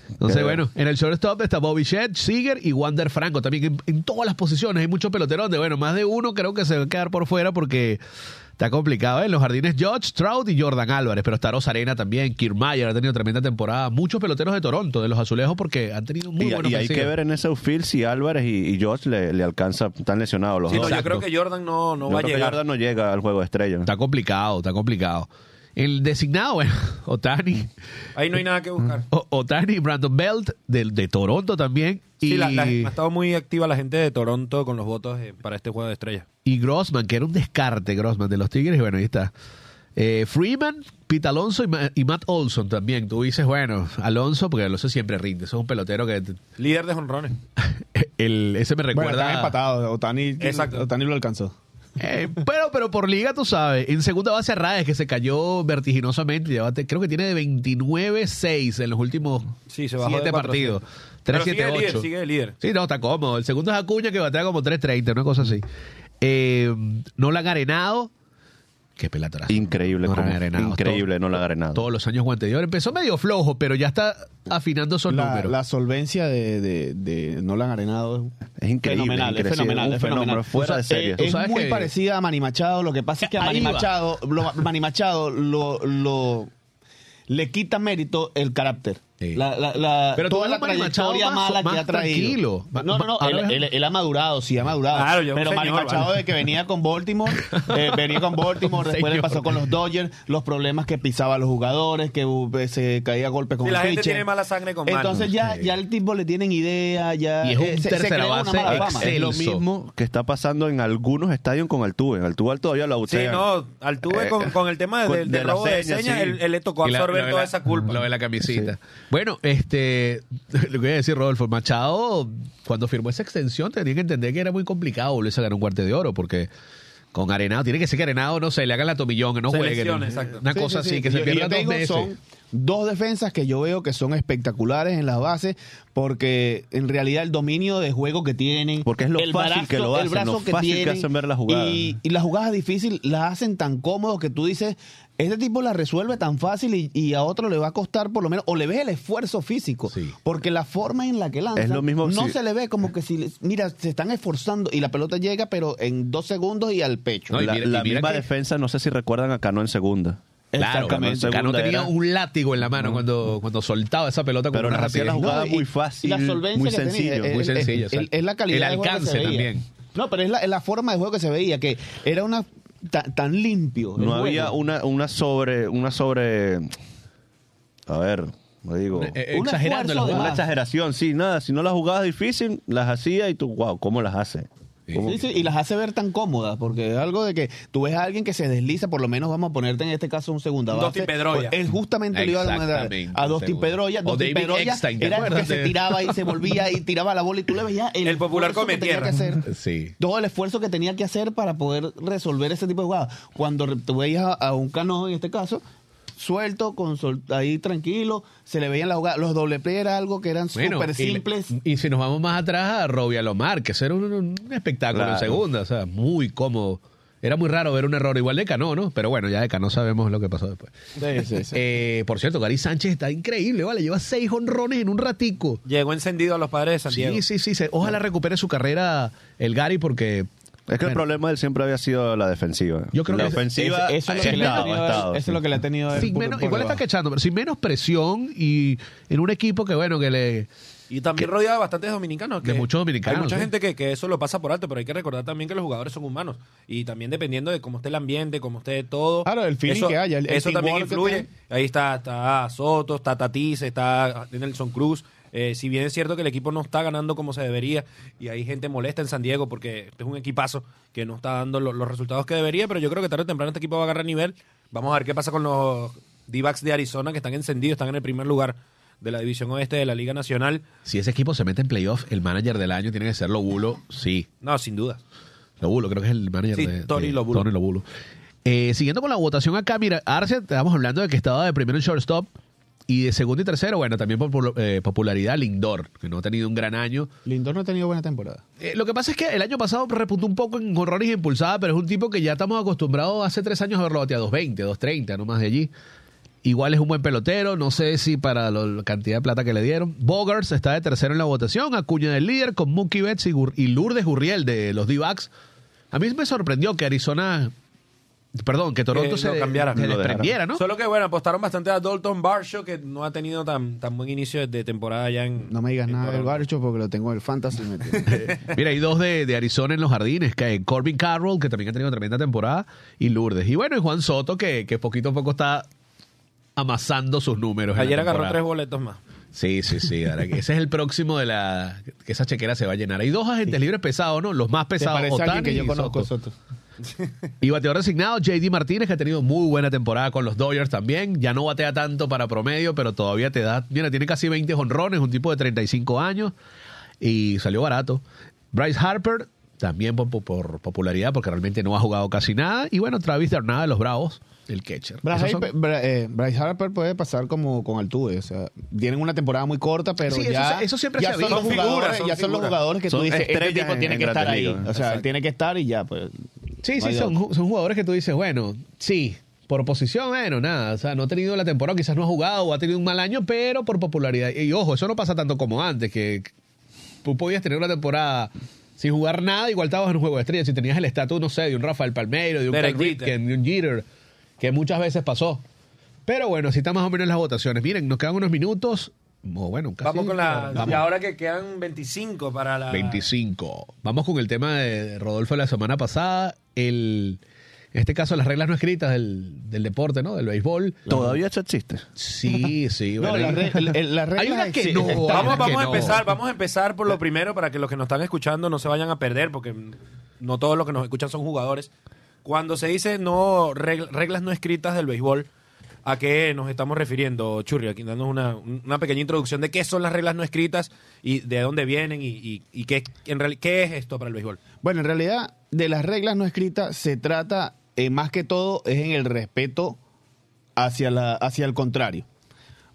Entonces, que- bueno, en el shortstop está Bobby Shedd, Seager y Wander Franco. También en, en todas las posiciones hay muchos peloteros de, bueno, más de uno creo que se va a quedar por fuera porque está complicado. ¿eh? En los jardines, George, Trout y Jordan Álvarez. Pero está Rosarena también, Kiermaier ha tenido tremenda temporada. Muchos peloteros de Toronto, de los azulejos, porque han tenido muy Y, buena y hay que ver en ese outfield si Álvarez y, y George le, le alcanza, están lesionados los Sí, no, yo creo que Jordan no, no Yo va a creo que llegar. Jordan no llega al juego de estrella. Está complicado, está complicado. El designado, bueno, Otani. Ahí no hay nada que buscar. O- Otani, Brandon Belt, de, de Toronto también. Sí, y, la- la- ha estado muy activa la gente de Toronto con los votos eh, para este juego de estrellas. Y Grossman, que era un descarte Grossman de los Tigres, y bueno, ahí está. Eh, Freeman, Pete Alonso y, Ma- y Matt Olson también. Tú dices, bueno, Alonso, porque Alonso siempre rinde. Eso es un pelotero que. Líder de honrones. El, ese me Bueno, recuerda. están empatados. Otani, Exacto. Otani lo alcanzó. Eh, pero, pero por liga, tú sabes. En segunda base a Raes, que se cayó vertiginosamente. ya bate- creo que tiene de 29-6 en los últimos Sí, se bajó siete de 400. partidos. Pero sigue de líder, 3-7-8. sigue de líder. Sí, no, está cómodo. El segundo es Acuña, que batea como 3.30, una cosa así. Eh, Nolan Arenado. Qué pelatazo. Increíble, Nolan como- Arenado. increíble Todo- no la ha arenado. Todos los años guante de oro. Empezó medio flojo, pero ya está afinando esos La, números. la solvencia de, de, de Nolan Arenado Es increíble, Fenomenal, es fenomenal, un es fenomenal. fuera O de serie. eh, Es, muy que- parecida a Manny Machado. Lo que pasa es que a Manny. Machado, lo, Manny Machado lo, lo- le quita mérito el carácter. Sí. La, la, la- Pero toda la trayectoria Machado más- mala que ha traído. tranquilo. No, no, no. Él, él- él ha madurado, sí, ha madurado. Claro, un Pero Manny Machado vale. de que venía con Baltimore, eh, venía con Baltimore, después le pasó con los Dodgers, los problemas que pisaba a los jugadores, que uh, se caía a golpes con Sí, el la gente pitcher. tiene mala sangre con. Entonces ya, ya el tipo le tienen idea, ya Y es un eh, se- se tercera una base mala fama. Es lo mismo que está pasando en algunos estadios con Altuve. En Altuve todavía lo Sí, no, Altuve Eh, con, con el tema de, con- de, de la robo de seña, señas, sí. él, él le tocó absorber lo de toda la- esa culpa. Lo de la camisita. Bueno, este, lo que voy a decir, Rodolfo, Machado, cuando firmó esa extensión, tenía que entender que era muy complicado volverse a ganar un cuarto de oro, porque con Arenado, tiene que ser que Arenado, no sé, le hagan la tomillón, que no Se juegue. lesione. Una Sí, cosa sí, así, sí. que Y- se pierda dos meses. Son dos defensas que yo veo que son espectaculares en las bases porque en realidad el dominio de juego que tienen. Porque es lo el fácil que lo el hacen, brazo lo fácil que hacen ver la jugada. Y, y las jugadas difíciles las hacen tan cómodos que tú dices. Este tipo la resuelve tan fácil y, y a otro le va a costar por lo menos, o le ves el esfuerzo físico, Sí. porque la forma en la que lanza Es lo mismo no si- se le ve como que si, mira, se están esforzando y la pelota llega pero en dos segundos y al pecho. No, y la mira- y la mira misma que- defensa, no sé si recuerdan a Cano en segunda. Claro. Cano tenía era- un látigo en la mano cuando, cuando soltaba esa pelota con Pero una rapidez. la jugada y- muy fácil, la solvencia muy que tenía, sencillo. eh, Muy sencillo. Es la calidad El de alcance también. No, pero es la, es la forma de juego que se veía, que era una ta- tan, limpio. el No había juego. una, una sobre, una sobre, a ver, Lo digo. Eh, eh, Un exagerando de una exageración, sí, nada. Si no las jugabas difícil, las hacía y tú, wow, ¿cómo las hace? ¿Cómo- Sí, sí, y las hace ver tan cómodas, porque es algo de que tú ves a alguien que se desliza, por lo menos vamos a ponerte en este caso un segunda Un base. Dustin Pedroia. Pues, Es justamente le iba a mandar a David Pedroia Eckstein, ¿te era el que se tiraba y se volvía y tiraba la bola y tú le veías el, El popular esfuerzo que tenía que hacer. Sí. Todo el esfuerzo que tenía que hacer para poder resolver ese tipo de jugadas. Cuando re- tú veías a, a un cano, en este caso, suelto, con sol- ahí tranquilo, se le veían las jugadas. Los doble play era algo que eran Bueno, súper simples. Y, si nos vamos más atrás a Robbie Alomar, que era un, un espectáculo Claro. en segunda, o sea, muy cómodo. Era muy raro ver un error igual de Cano, ¿no? Pero bueno, ya de Cano sabemos lo que pasó después. Sí, sí, sí. Eh, por cierto, Gary Sánchez está increíble, ¿vale? Lleva seis honrones en un ratico. Llegó encendido a los padres de San Diego. Sí, sí, sí. ojalá recupere su carrera el Gary porque... Es que el problema de él siempre había sido la defensiva. Yo creo la que ofensiva Eso es lo ha que le ha estado, tenido eso es lo que le ha tenido él sin por- menos, por igual está quechando, pero sin menos presión y en un equipo que, bueno, que le... Y también rodeado de bastantes dominicanos. De que muchos dominicanos, Hay mucha sí. gente que, que eso lo pasa por alto, pero hay que recordar también que los jugadores son humanos. Y también dependiendo de cómo esté el ambiente, cómo esté todo. Claro, el feeling eso, que haya, el- el eso también que influye. Ahí está, está Soto, está Tatis, está Nelson Cruz. Eh, si bien es cierto que el equipo no está ganando como se debería y hay gente molesta en San Diego porque es un equipazo que no está dando lo- los resultados que debería, pero yo creo que tarde o temprano este equipo va a agarrar nivel. Vamos a ver qué pasa con los D-backs de Arizona que están encendidos, están en el primer lugar de la división oeste de la Liga Nacional. Si ese equipo se mete en playoff, el manager del año tiene que ser Lobulo, sí. No, sin duda. Lobulo, creo que es el manager Sí, de, Tony de- Lobulo. Tony Lobulo. Eh, siguiendo con la votación acá, mira, Arce, estábamos hablando de que estaba de primero en shortstop y de segundo y tercero, bueno, también por eh, popularidad Lindor, que no ha tenido un gran año. Lindor no ha tenido buena temporada. Eh, lo que pasa es que el año pasado repuntó un poco en horrores impulsada, pero es un tipo que ya estamos acostumbrados hace tres años a verlo batear 220, 230, no más de allí. Igual es un buen pelotero, no sé si para lo- la cantidad de plata que le dieron. Bogers está de tercero en la votación, Acuña del líder con Mookie Betts y Lourdes Gurriel de los D-Backs. A mí me sorprendió que Arizona, perdón, que Toronto Que se, lo cambiara. se desprendiera, ¿no? Solo que bueno, apostaron bastante a Dalton Barshow, que no ha tenido tan, tan buen inicio de, temporada ya en. No me digas nada del. Barcho porque lo tengo en el Fantasy. Mira, hay dos de, de Arizona en los jardines, que hay Corbin Carroll, que también ha tenido tremenda temporada, y Lourdes. Y bueno, y Juan Soto, que, que poquito a poco está amasando sus números. Ayer agarró tres boletos más. Sí, sí, sí. ahora que ese es el próximo de la... que esa chequera se va a llenar. Hay dos agentes libres pesados, ¿no? Los más ¿Te pesados, parece alguien Ohtani que yo conozco Soto. Soto? Y bateador designado, JD Martínez, que ha tenido muy buena temporada con los Dodgers también. Ya no batea tanto para promedio, pero todavía te da. Mira, tiene casi 20 honrones, un tipo de 35 años. Y salió barato. Bryce Harper, también por, por popularidad, porque realmente no ha jugado casi nada. Y bueno, Travis Darnada de los Bravos, el catcher. Bryce, son- eh, Bryce Harper puede pasar como con Altuve. O sea, tienen una temporada muy corta, pero Sí, eso ya, se- eso siempre ya se ha son, los visto. Son jugadores, figuras, son ya son los jugadores que Son tú dices, este tipo en- tiene en que estar ahí. O sea, Exacto. tiene que estar y ya, pues. Sí, sí, son, jugadores que tú dices, bueno, sí, por posición, bueno, nada, o sea, no ha tenido la temporada, quizás no ha jugado o ha tenido un mal año, pero por popularidad. Y ojo, eso no pasa tanto como antes, que tú podías tener una temporada sin jugar nada, igual estabas en un juego de estrellas, si tenías el estatus, no sé, de un Rafael Palmeiro, de un Derek Cal Jeter. Ripken, de un Jeter, que muchas veces pasó. Pero bueno, así están más o menos las votaciones. Miren, nos quedan unos minutos, o bueno, casi. Vamos con la. Vamos. Y ahora que quedan 25 para la. 25. Vamos con el tema de Rodolfo de la semana pasada. El, en este caso, las reglas no escritas del, del deporte, ¿no? Del béisbol. Todavía eso existe. Sí, sí. No, bueno, re- el- las hay reglas que no. hay Vamos, vamos que a no. empezar, vamos a empezar por lo primero para que los que nos están escuchando no se vayan a perder, porque no todos los que nos escuchan son jugadores. Cuando se dice no reg- reglas no escritas del béisbol, ¿a qué nos estamos refiriendo, Churri? Aquí dándonos una, una pequeña introducción de qué son las reglas no escritas y de dónde vienen y, y- y qué, en reali- qué es esto para el béisbol. Bueno, en realidad, de las reglas no escritas se trata, eh, más que todo, es en el respeto hacia, la, hacia el contrario.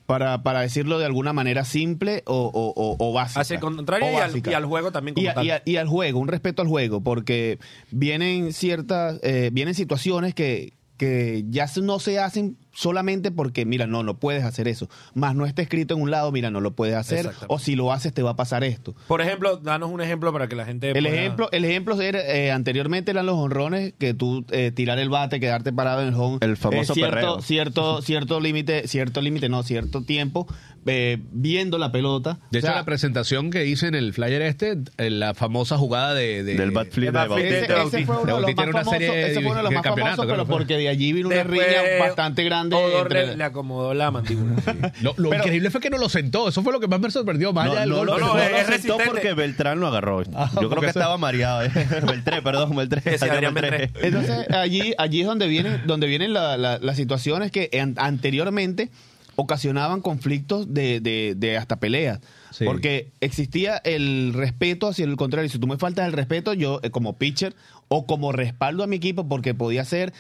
Para, para decirlo de alguna manera simple o, o- o- o básica. Hacia el contrario y al, básica. y al juego también como Y, a- tal. y a- y al juego, un respeto al juego, porque vienen ciertas, eh, vienen situaciones que, que ya no se hacen solamente porque, mira, no, no puedes hacer eso. Más no está escrito en un lado, mira, no lo puedes hacer, o si lo haces te va a pasar esto. Por ejemplo, danos un ejemplo para que la gente... El pueda- ejemplo, el ejemplo era, eh, anteriormente eran los honrones, que tú eh, tirar el bate, quedarte parado en el home. El famoso Eh, cierto, perreo. Cierto, cierto límite, cierto límite, no, cierto tiempo, eh, viendo la pelota. De O hecho, sea, la presentación que hice en el flyer este, en la famosa jugada de... de- Del bat flip de bat flip Bautista. ese, de ese fue uno de los Bautista más famosos, pero porque de allí vino una Después- riña bastante grande grande. Todo entre- le, le acomodó la mandíbula. Lo, lo Pero- increíble fue que no lo sentó. Eso fue lo que más me sorprendió. Más allá del gol. no, no, no, no, es- sentó resistente. porque Beltrán lo agarró. Yo porque creo que eso- estaba mareado. eh. Beltré, perdón, Beltré. Sí, Adrián Beltré. Entonces, allí, allí es donde vienen, donde vienen la- la- las situaciones que an- anteriormente ocasionaban conflictos de, de- de hasta peleas. Sí. Porque existía el respeto hacia el contrario. Si tú me faltas el respeto, yo eh, como pitcher o como respaldo a mi equipo, porque podía ser,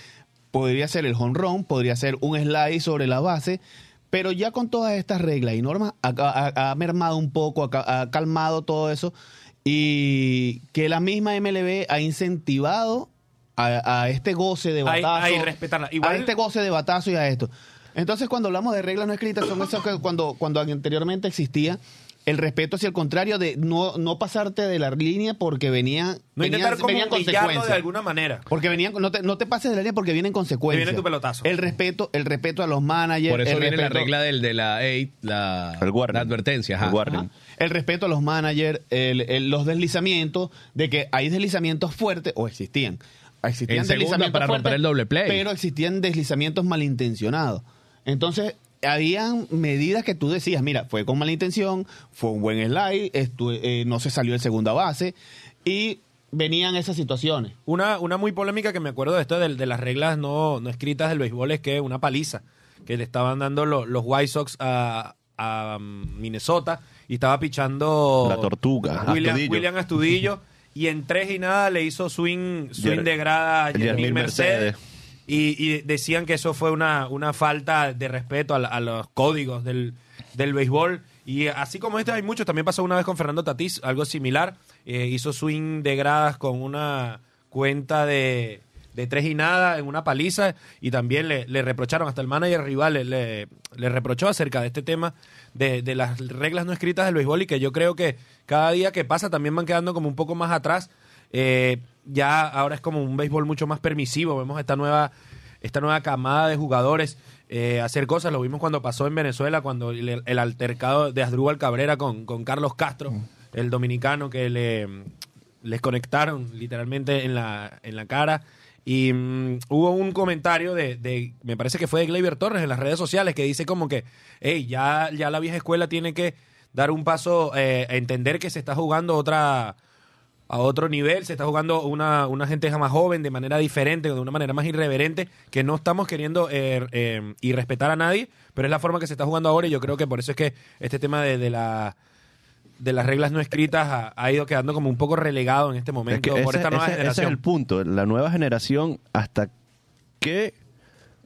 podría ser el home run, podría ser un slide sobre la base. Pero ya con todas estas reglas y normas ha, ha- ha mermado un poco, ha, ca- ha calmado todo eso y que la misma MLB ha incentivado a, a este goce de A- a batazo, irrespetarla. Igual- a este goce de batazo y a esto. Entonces, cuando hablamos de reglas no escritas, son esas que cuando, cuando anteriormente existía el respeto hacia el contrario de no, no pasarte de la línea porque venían, No venían, intentar como venían humillarlo de consecuencias. alguna manera. Porque venían, no te, no te pases de la línea porque vienen consecuencias. Viene tu pelotazo. El respeto, el respeto a los managers. Por eso el viene la regla del, de la 8, la, El warning. la advertencia. ajá. El warning. Ajá. El respeto a los managers, el- el- los deslizamientos, de que hay deslizamientos fuertes, o existían. Existían En deslizamientos para romper fuertes, el doble play. Pero existían deslizamientos malintencionados. Entonces, habían medidas que tú decías, mira, fue con mala intención, fue un buen slide, estu- eh, no se salió de segunda base, y venían esas situaciones. Una, una muy polémica que me acuerdo de esto de, de las reglas no, no escritas del béisbol es que una paliza que le estaban dando lo- los White Sox a, a, Minnesota y estaba pichando La tortuga, William Astudillo. William Astudillo y en tres y nada le hizo swing, swing Yer- de grada a Mercedes. Mercedes. Y, y decían que eso fue una, una falta de respeto a, los códigos del, del béisbol. Y así como este hay muchos, también pasó una vez con Fernando Tatís, algo similar. Eh, hizo swing de gradas con una cuenta de, de tres y nada en una paliza y también le, le reprocharon, hasta el manager rival le reprochó acerca de este tema de, de las reglas no escritas del béisbol y que yo creo que cada día que pasa también van quedando como un poco más atrás. Eh, ya ahora es como un béisbol mucho más permisivo, vemos esta nueva, esta nueva camada de jugadores eh, hacer cosas, lo vimos cuando pasó en Venezuela, cuando el, altercado de Asdrúbal Cabrera con, con Carlos Castro, el dominicano que le, les conectaron literalmente en la, en la cara. Y mm, hubo un comentario de, de- me parece que fue de Gleyber Torres en las redes sociales, que dice como que, hey, ya, ya la vieja escuela tiene que dar un paso eh, a entender que se está jugando otra a otro nivel, se está jugando una, una gente más joven de manera diferente, de una manera más irreverente, que no estamos queriendo eh, eh, irrespetar a nadie, pero es la forma que se está jugando ahora y yo creo que por eso es que este tema de, de la de las reglas no escritas ha, ha ido quedando como un poco relegado en este Es momento que por ese, esta nueva ese- ese es generación. el punto. La nueva generación, ¿hasta qué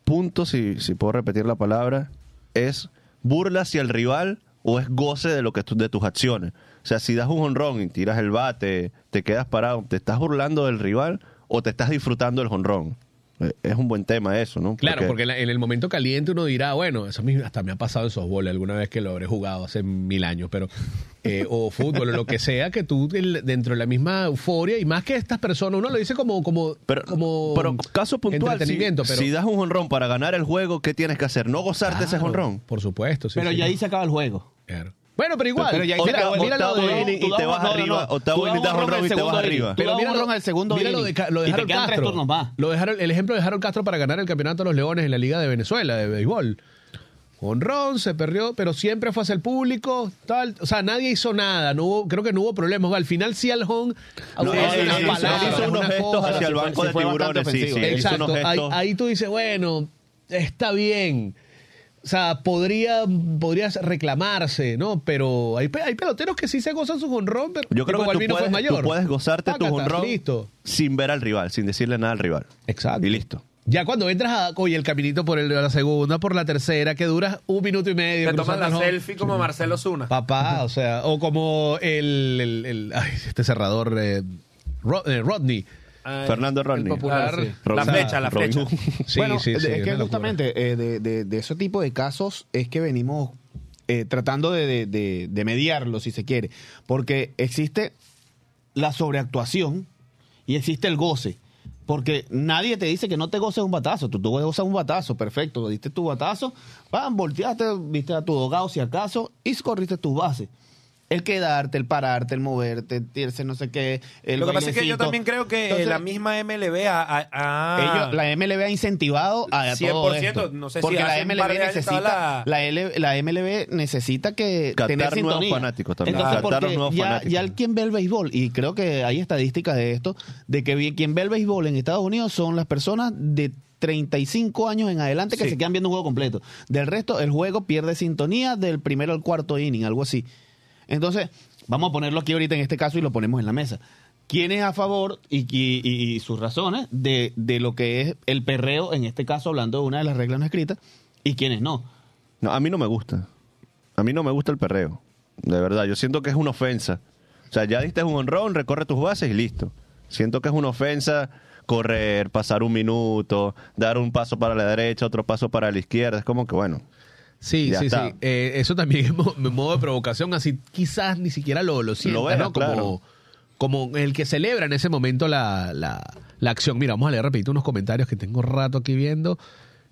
punto, si, si puedo repetir la palabra, es burla hacia el rival o es goce de lo que de tus acciones? O sea, si das un honrón y tiras el bate, te quedas parado, ¿te estás burlando del rival o te estás disfrutando del honrón? Eh, Es un buen tema eso, ¿no? Claro, porque en el momento caliente uno dirá, bueno, eso a mí hasta me ha pasado en softball alguna vez que lo habré jugado hace mil años, pero eh, o fútbol o lo que sea, que tú el- dentro de la misma euforia y más que estas personas, uno lo dice como como Pero, como pero caso puntual, si, entretenimiento, pero si das un honrón para ganar el juego, ¿qué tienes que hacer? ¿No gozarte ese honrón? Por supuesto, sí, Pero sí. ya ahí se acaba el juego. Claro. Bueno, pero igual. Pero ya mira lo octavo de- inning y te vas arriba, octavo inning das un y te vas arriba. Pero mira honrón al segundo mira inning. lo de, lo Harold Castro. Lo de Harold- el ejemplo de Harold Castro para ganar el campeonato de los Leones en la Liga de Venezuela de béisbol. Honrón, se perdió, pero siempre fue hacia el público, tal, o sea, nadie hizo nada, no hubo, creo que no hubo problemas. Al final sí al Hong No, unas él hizo- hizo unos gestos hacia el sí banco sí de tiburones, sí, sí. Exacto, ahí tú dices, bueno, está bien. O sea, podría, podría reclamarse, ¿no? Pero hay, pe- hay peloteros que sí se gozan su honrón, pero Yo creo que tú Balbino fue puedes, mayor. tú puedes gozarte tu honrón Listo. sin ver al rival, sin decirle nada al rival. Exacto. Y listo. Ya cuando entras a oye, el caminito por el, la segunda, por la tercera, que dura un minuto y medio. Te toman cruzando la home. selfie como Marcelo Zuna. Papá, o sea, o como el, el- el- ay, este cerrador eh, eh, Rodney. Fernando Rodney. Popular. Claro, sí. La flecha, la flecha. Sí, bueno, sí, sí, es que justamente eh, de, de- de ese tipo de casos es que venimos eh, tratando de, de- de- de mediarlo, si se quiere. Porque existe la sobreactuación y existe el goce. Porque nadie te dice que no te goces un batazo. Tú, tú gozas un batazo, perfecto. Diste tu batazo, pam, volteaste, viste a tu dogado si acaso y corriste tus bases. El quedarte, el pararte, el moverte, tirarse no sé qué. El Lo que pasa es que yo también creo que Entonces, la misma MLB ha... ha- ha- ellos- la MLB ha incentivado a, a todo 100%, esto. no sé si porque la MLB necesita la- la, L- la MLB necesita que Captar tener nuevos sintonía. fanáticos también, Entonces, captar porque nuevos ya, fanáticos. ya el quien ve el béisbol y creo que hay estadísticas de esto de que quien ve el béisbol en Estados Unidos son las personas de 35 años en adelante que Sí. se quedan viendo un juego completo. Del resto, el juego pierde sintonía del primero al cuarto inning, algo así. Entonces, vamos a ponerlo aquí ahorita en este caso y lo ponemos en la mesa. ¿Quién es a favor y, sus razones de, de lo que es el perreo, en este caso hablando de una de las reglas no escritas, y quiénes no? No, a mí no me gusta. A mí no me gusta el perreo. De verdad, yo siento que es una ofensa. O sea, ya diste un honrón, recorre tus bases y listo. Siento que es una ofensa correr, pasar un minuto, dar un paso para la derecha, otro paso para la izquierda. Es como que, bueno, Sí, Ya sí, está. sí. Eh, eso también es mo- modo de provocación, así quizás ni siquiera lo, lo sienta, ¿no? Como, claro. como el que celebra en ese momento la, la, la acción. Mira, vamos a leer rapidito unos comentarios que tengo rato aquí viendo.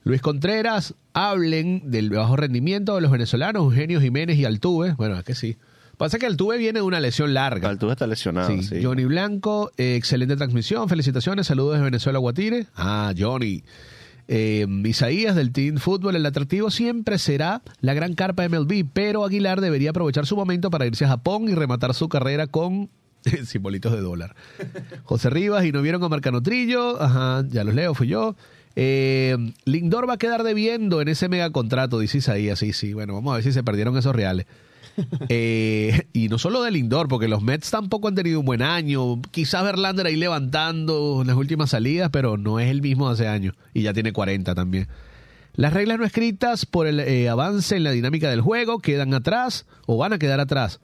Luis Contreras, hablen del bajo rendimiento de los venezolanos, Eugenio Jiménez y Altuve. Bueno, es que sí. Pasa que Altuve viene de una lesión larga. Altuve está lesionado. Sí, sí. Johnny Blanco, eh, excelente transmisión, felicitaciones, saludos desde Venezuela, Guatire. Ah, Johnny. Eh, Isaías del Team Fútbol, el atractivo siempre será la gran carpa MLB, pero Aguilar debería aprovechar su momento para irse a Japón y rematar su carrera con simbolitos de dólar. José Rivas, y no vieron a Marcano Trillo, ajá, ya los leo, fui yo. Eh, Lindor va a quedar debiendo en ese mega contrato, dice Isaías, sí, sí, bueno, vamos a ver si se perdieron esos reales. Eh, y no solo de Lindor, porque los Mets tampoco han tenido un buen año. Quizás Verlander ahí levantando las últimas salidas, pero no es el mismo de hace años. Y ya tiene 40 también. Las reglas no escritas por el eh, avance en la dinámica del juego quedan atrás o van a quedar atrás.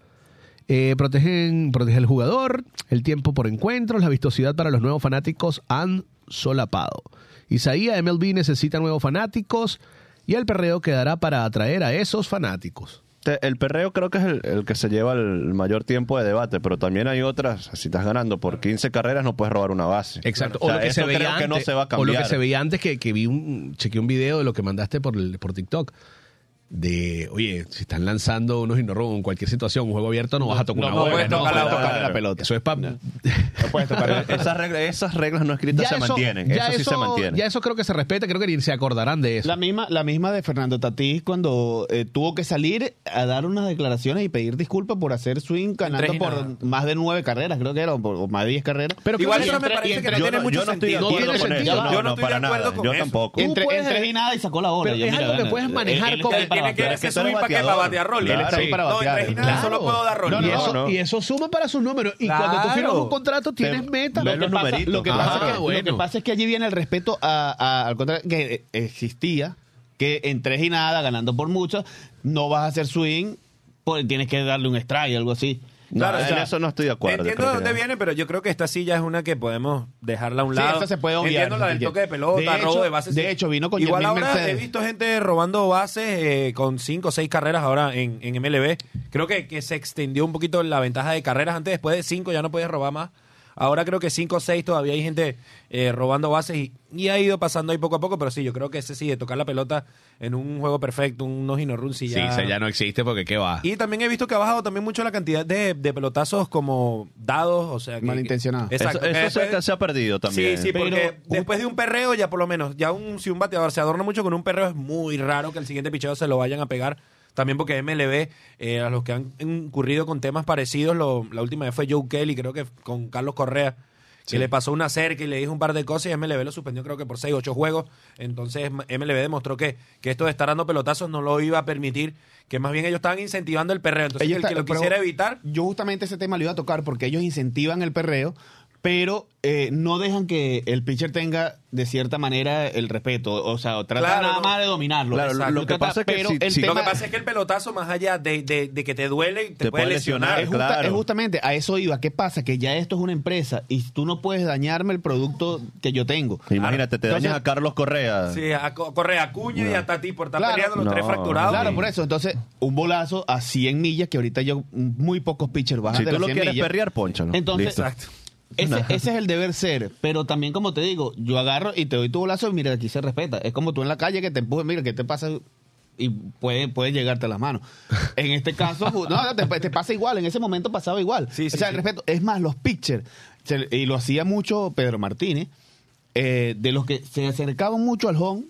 Eh, protegen, protege al jugador, el tiempo por encuentros, la vistosidad para los nuevos fanáticos han solapado. Isaías MLB necesita nuevos fanáticos y el perreo quedará para atraer a esos fanáticos. Te- El perreo creo que es el, el que se lleva el mayor tiempo de debate, pero también hay otras, si estás ganando por 15 carreras no puedes robar una base. Exacto. O sea, o lo que se veía creo que antes, no se va a O lo que cambiar. se veía antes que, que vi un, chequeé un video de lo que mandaste por, el- por TikTok. De, oye, si están lanzando unos innorrobos en cualquier situación, un juego abierto, no, vas a tocar no, una no bola. puedes tocar la puedes bola. tocarle la pelota. Eso es para... No puedes tocar esas, reglas, esas reglas no escritas se mantienen. Eso, sí se mantiene. ya eso creo que se respeta, creo que ni se acordarán de eso. La misma, la misma de Fernando Tatís cuando eh, tuvo que salir a dar unas declaraciones y pedir disculpas por hacer swing ganando por nada. más de nueve carreras, creo que era, o, más de diez carreras. Pero Igual eso me parece que no yo tiene no, mucho yo no estoy de sentido. No acuerdo con eso. Yo No, no no, estoy de para acuerdo nada. con Yo eso. tampoco. Tú entre, y nada y sacó la bola. Pero Yo, es algo que puedes manejar Él- Tiene que hacer swing para que para batear rol. Claro. Él está ahí para No, batear. entre y nada, solo puedo dar rol. No, y, no, eso, no. y eso suma para sus números. Y cuando tú firmas un contrato, tienes meta. Lo que, pasa, numeritos. lo, que pasa es que, lo bueno. que pasa es que allí viene el respeto a, a- al contrario que existía que en tres y nada ganando por mucho no vas a hacer swing porque tienes que darle un strike algo así No, Claro, en o sea, eso no estoy de acuerdo. Entiendo de dónde viene, pero yo creo que esta silla es una que podemos dejarla a un Sí, lado. esta se puede obviar, Entiendo la del toque de pelota, De robo hecho- de bases. de sí. hecho, vino con Igual ahora Mercedes. he visto gente robando bases eh, con cinco o seis carreras ahora en, en MLB. Creo que, que se extendió un poquito la ventaja de carreras. Antes, después de cinco, ya no podías robar más. Ahora creo que cinco o seis todavía hay gente eh, robando bases y, y ha ido pasando ahí poco a poco, pero sí, yo creo que ese sí, de tocar la pelota en un juego perfecto, un no run, sí Sí, ya... ese ya no existe porque qué va. Y también he visto que ha bajado también mucho la cantidad de, de pelotazos como dados, o sea... que- Malintencionados. Exacto. Eso, se, después- se ha perdido también. Sí, sí, Pero- porque después de un perreo, ya por lo menos, ya un, si un bateador se adorna mucho con un perreo, es muy raro que el siguiente picheo se lo vayan a pegar. También porque MLB, eh, a los que han incurrido con temas parecidos, lo- la última vez fue Joe Kelly, creo que con Carlos Correa, que le pasó una cerca y le dijo un par de cosas y MLB lo suspendió creo que por 6 8 juegos. Entonces MLB demostró que, que esto de estar dando pelotazos no lo iba a permitir, que más bien ellos estaban incentivando el perreo. Entonces Ellos el que está- lo quisiera evitar, Yo justamente ese tema lo iba a tocar porque ellos incentivan el perreo, pero eh, no dejan que el pitcher tenga de cierta manera el respeto. O sea, tratan Claro, nada no. más de dominarlo. Claro, Exacto. lo que Trata- pasa es que pero si- el si- lo que pasa es que el pelotazo, más allá de, de- de que te duele, te, Te puede lesionar. lesionar, Es, justa- claro. es justamente a eso iba. ¿Qué pasa? Que ya esto es una empresa y tú no puedes dañarme el producto que yo tengo. Imagínate, te Entonces- dañas a Carlos Correa. Sí, a Co- Correa Acuña y No. a Tati por estar Claro. peleando los No. tres fracturados. Claro, por eso. Entonces, un bolazo a 100 millas, que ahorita yo, muy pocos pitchers bajan Si de tú lo 100 quieres millas. perrear, ponchalo. Entonces, Listo. Exacto. Ese, ese es el deber ser, pero también como te digo, yo agarro y te doy tu bolazo y mira, aquí se respeta. Es como tú en la calle que te empujes, mira, ¿qué te pasa? y puede, puede llegarte a las manos. En este caso, no, te, te pasa igual, en ese momento pasaba igual. Sí, sí, o sea, el sí. respeto, es más, los pitchers, y lo hacía mucho Pedro Martínez, eh, de los que se acercaban mucho al home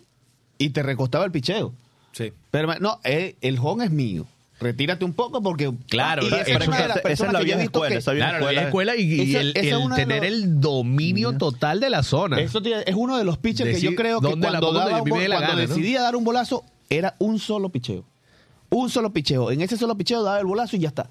y te recostaba el picheo. Sí. Pero no, eh, el home es mío. Retírate un poco porque. Claro, y esa eso es una de las esa es personas la que yo he vieja visto escuela, que- esa vieja Claro, la vieja escuela y, y Esa- el, esa tener los- el dominio total de la zona. Eso tiene- es uno de los pitchers que yo creo que cuando, daba un cuando gana, ¿no? decidía dar un bolazo, era un solo picheo. Un solo picheo. En ese solo picheo daba el bolazo y ya está.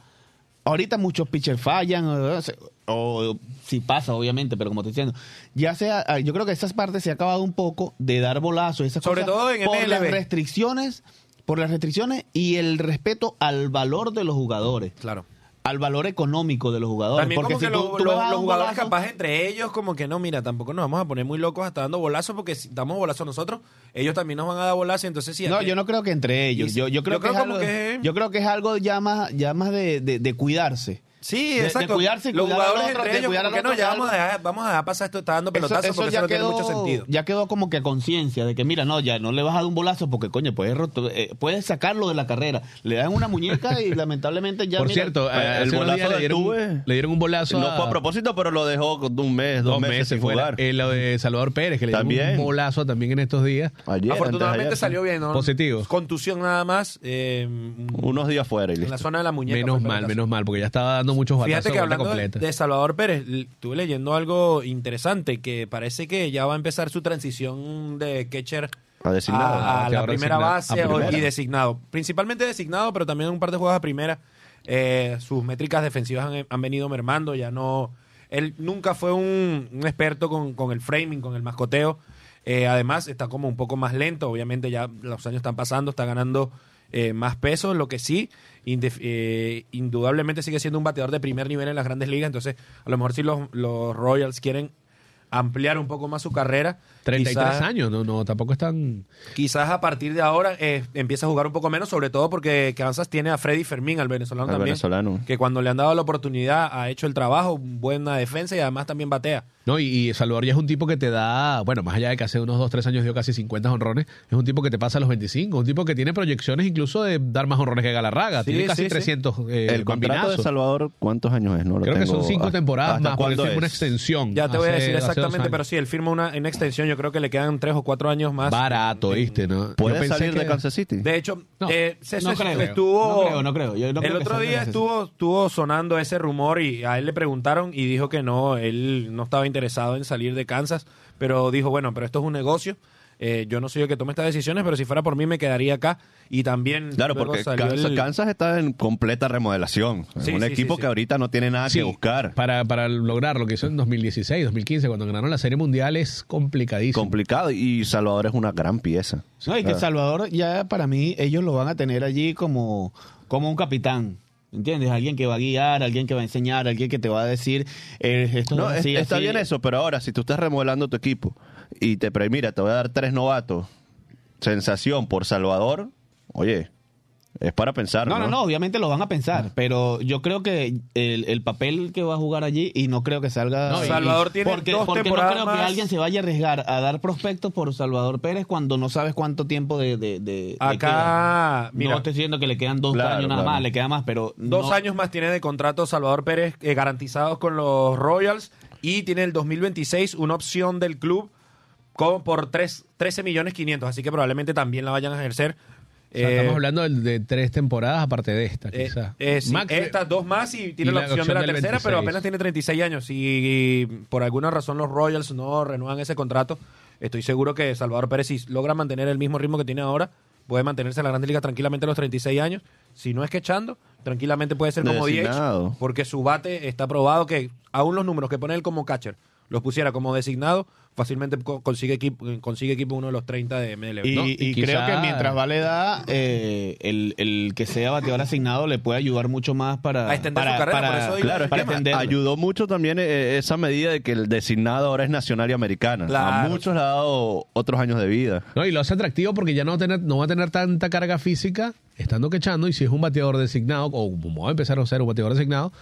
Ahorita muchos pitchers fallan, o, o si pasa, obviamente, pero como te estoy diciendo, ya sea, ah, yo creo que esa parte se ha acabado un poco de dar bolazos, esas Sobre cosas, todo en por las MLB. restricciones, por las restricciones y el respeto al valor de los jugadores, Claro. al valor económico de los jugadores. También porque como si que tú- lo- tú lo- los jugadores bolazo- capaz entre ellos como que no, mira, tampoco nos vamos a poner muy locos hasta dando bolazos porque si damos bolazos nosotros, ellos también nos van a dar bolazos, entonces sí. No, aquí- yo no creo que entre ellos. Yo, yo creo yo que, es algo, que- yo creo que es algo ya más, ya más de, de- de cuidarse. Sí, de- de exacto. cuidarse y los cuidar jugadores otro, entre de ellos cuidar como al que no, ya vamos a, dejar, vamos a dejar pasar esto, está dando Eso, pelotazos eso porque ya eso no quedó, tiene mucho sentido. ya quedó como que a conciencia de que, mira, no, ya no le vas a dar un bolazo porque, coño, puedes, roto- eh, puedes sacarlo de la carrera. Le dan una muñeca y lamentablemente ya. Por mira, cierto, el eh, hace unos bolazo le de dieron, Tuve- le dieron un bolazo No a- fue a propósito, pero lo dejó con un mes, dos, meses, sin fuera. jugar. Eh, lo de Salvador Pérez, que le dieron También. un bolazo también en estos días. Ayer, Afortunadamente de ayer, salió bien, ¿no? Positivo. Contusión nada más. eh, Unos días fuera y en la zona de la muñeca. Menos el mal, menos mal, porque ya estaba dando muchos batazos Fíjate que hablando de, completa. de Salvador Pérez, estuve leyendo algo interesante que parece que ya va a empezar su transición de catcher A designado. a, a Ah, la primera base a o- primera. y designado. Principalmente designado, pero también un par de juegos a primera. Eh, sus métricas defensivas han, han venido mermando, ya no... Él nunca fue un, un experto con, con el framing, con el mascoteo. Eh, además, está como un poco más lento. Obviamente ya los años están pasando, está ganando eh, más peso. Lo que sí, eh, indudablemente sigue siendo un bateador de primer nivel en las grandes ligas. Entonces, a lo mejor si los, los Royals quieren ampliar un poco más su carrera. 33 quizás- años, no, no, tampoco es tan... Quizás a partir de ahora eh, empieza a jugar un poco menos, sobre todo porque Kansas tiene a Freddy Fermín, al venezolano Al también. venezolano. Que cuando le han dado la oportunidad ha hecho el trabajo, buena defensa y además también batea. No, y, y Salvador ya es un tipo que te da, bueno, más allá de que hace unos 2, 3 años dio casi 50 honrones, es un tipo que te pasa a los 25, un tipo que tiene proyecciones incluso de dar más honrones que Galarraga, Sí, tiene casi sí, sí. 300 eh, el contrato de. Salvador, ¿cuántos años es? No lo Creo que son 5 ¿Hasta- temporadas más, porque firma una extensión. Ya te voy a decir exactamente, pero sí, él firma una, una extensión, yo creo que le quedan tres o cuatro años más. Barato, ¿viste? ¿no? ¿Puede salir de Kansas City? De hecho, No, eh, se- no se- creo. estuvo... No creo, no creo. Yo no el creo otro día estuvo, estuvo sonando ese rumor y a él le preguntaron y dijo que no, él no estaba interesado en salir de Kansas, pero dijo, bueno, pero esto es un negocio. Eh, yo no soy el que tome estas decisiones, pero si fuera por mí me quedaría acá. Y también Claro, porque Kansas, el- Kansas está en completa remodelación. Es un sí, equipo sí, sí. que ahorita no tiene nada Sí, que buscar. Para, para lograr lo que hizo en 2016, 2015, cuando ganaron la Serie Mundial, es complicadísimo. Complicado. Y Salvador es una gran pieza. No, y que Ah. Salvador ya para mí ellos lo van a tener allí como, como un capitán. ¿Entiendes? Alguien que va a guiar, alguien que va a enseñar, alguien que te va a decir eh, esto No, es es- así, está así. bien eso, pero ahora, si tú estás remodelando tu equipo y te pre- mira, te voy a dar tres novatos, sensación por Salvador, oye, es para pensar. No, no, no, obviamente lo van a Ah. pensar, pero yo creo que el, el papel que va a jugar allí y no creo que salga... No, y- Salvador tiene porque, dos porque no temporadas creo que más. alguien se vaya a arriesgar a dar prospectos por Salvador Pérez cuando no sabes cuánto tiempo de... de, de-. Acá, mira, no estoy diciendo que le quedan dos Claro, años nada claro. más, le queda más, pero... dos no- años más tiene de contrato Salvador Pérez eh, garantizados con los Royals y tiene el 2026 una opción del club con, por tres- 13 millones 500, así que probablemente también la vayan a ejercer. O sea, Eh, estamos hablando de, de tres temporadas aparte de esta, Eh, quizás. eh, sí, Max- estas dos más y tiene y la, la opción, de la tercera, 26. pero apenas tiene 36 años. Y por alguna razón los Royals no renuevan ese contrato, estoy seguro que Salvador Pérez, si logra mantener el mismo ritmo que tiene ahora, puede mantenerse en la Grande Liga tranquilamente a los 36 años. Si no es que echando, tranquilamente puede ser como Designado. DH, porque su bate está probado que aún los números que pone él como catcher los pusiera como designado, fácilmente co- consigue equipo, consigue equipo uno de los 30 de MLB. Y, ¿no? y Y creo quizá- que mientras va la edad, eh, el, el que sea bateador asignado le puede ayudar mucho más para, A extender para, su carrera, para- por eso digo, Claro, es para que extenderlo. ayudó mucho también eh, esa medida de que el designado ahora es nacional y americana. A muchos le ha dado otros años de vida. No, y lo hace atractivo porque ya no va, a tener, no va a tener tanta carga física estando quechando y si es un bateador designado, o como va a empezar a ser un bateador designado,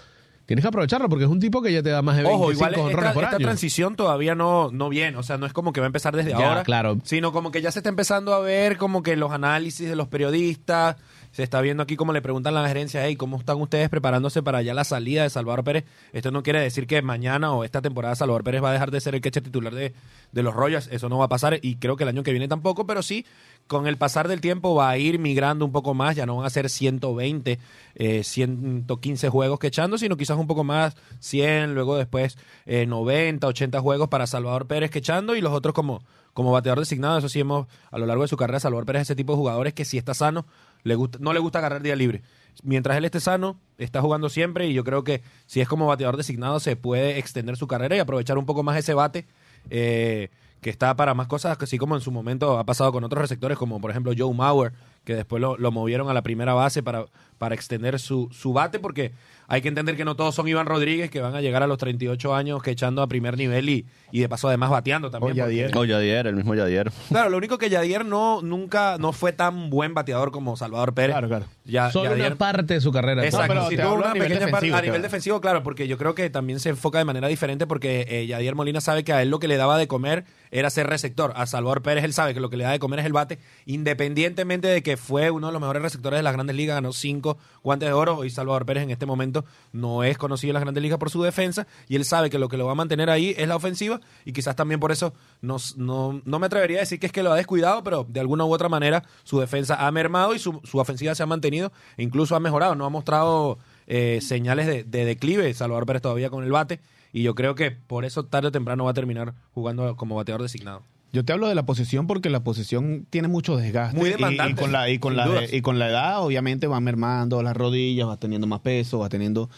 tienes que aprovecharlo porque es un tipo que ya te da más de 25 Ojo, igual esta, por esta año. transición todavía no, no viene. O sea, no es como que va a empezar desde Ya, ahora. claro. Sino como que ya se está empezando a ver como que los análisis de los periodistas. Se está viendo aquí como le preguntan a la gerencia, hey, ¿cómo están ustedes preparándose para ya la salida de Salvador Pérez? Esto no quiere decir que mañana o esta temporada Salvador Pérez va a dejar de ser el catcher titular de, de los Royals. Eso no va a pasar y creo que el año que viene tampoco, pero sí, con el pasar del tiempo va a ir migrando un poco más. Ya no van a ser 120, eh, 115 juegos que echando, sino quizás un poco más, 100, luego después eh, 90, 80 juegos para Salvador Pérez que echando y los otros como, como bateador designado. Eso sí, hemos a lo largo de su carrera, Salvador Pérez es ese tipo de jugadores que si está sano, le gusta, no le gusta agarrar día libre. Mientras él esté sano, está jugando siempre y yo creo que si es como bateador designado se puede extender su carrera y aprovechar un poco más ese bate eh, que está para más cosas, así como en su momento ha pasado con otros receptores como por ejemplo Joe Mauer, que después lo, lo movieron a la primera base para, para extender su, su bate porque hay que entender que no todos son Iván Rodríguez que van a llegar a los 38 años que echando a primer nivel y, y de paso además bateando también. O Yadier. porque- O Yadier, el mismo Yadier. Claro, lo único que Yadier no, nunca no fue tan buen bateador como Salvador Pérez. Claro, claro. Ya, Solo Yadier- una parte de su carrera. Exacto, pero te tuvo una a nivel pequeña parte- defensivo, a nivel defensivo, claro, porque yo creo que también se enfoca de manera diferente porque eh, Yadier Molina sabe que a él lo que le daba de comer era ser receptor. A Salvador Pérez él sabe que lo que le da de comer es el bate, independientemente de que fue uno de los mejores receptores de las grandes ligas, ganó cinco guantes de oro. Y Salvador Pérez en este momento no es conocido en las grandes ligas por su defensa y él sabe que lo que lo va a mantener ahí es la ofensiva y quizás también por eso no, no, me atrevería a decir que es que lo ha descuidado, pero de alguna u otra manera su defensa ha mermado y su, su ofensiva se ha mantenido e incluso ha mejorado, no ha mostrado eh, señales de declive Salvador Pérez todavía con el bate y yo creo que por eso tarde o temprano va a terminar jugando como bateador designado. Yo te hablo de la posición porque la posición tiene mucho desgaste. Muy demandante, Y, con la, y, con la, y con la edad, obviamente, van mermando las rodillas, vas teniendo más peso, vas teniendo...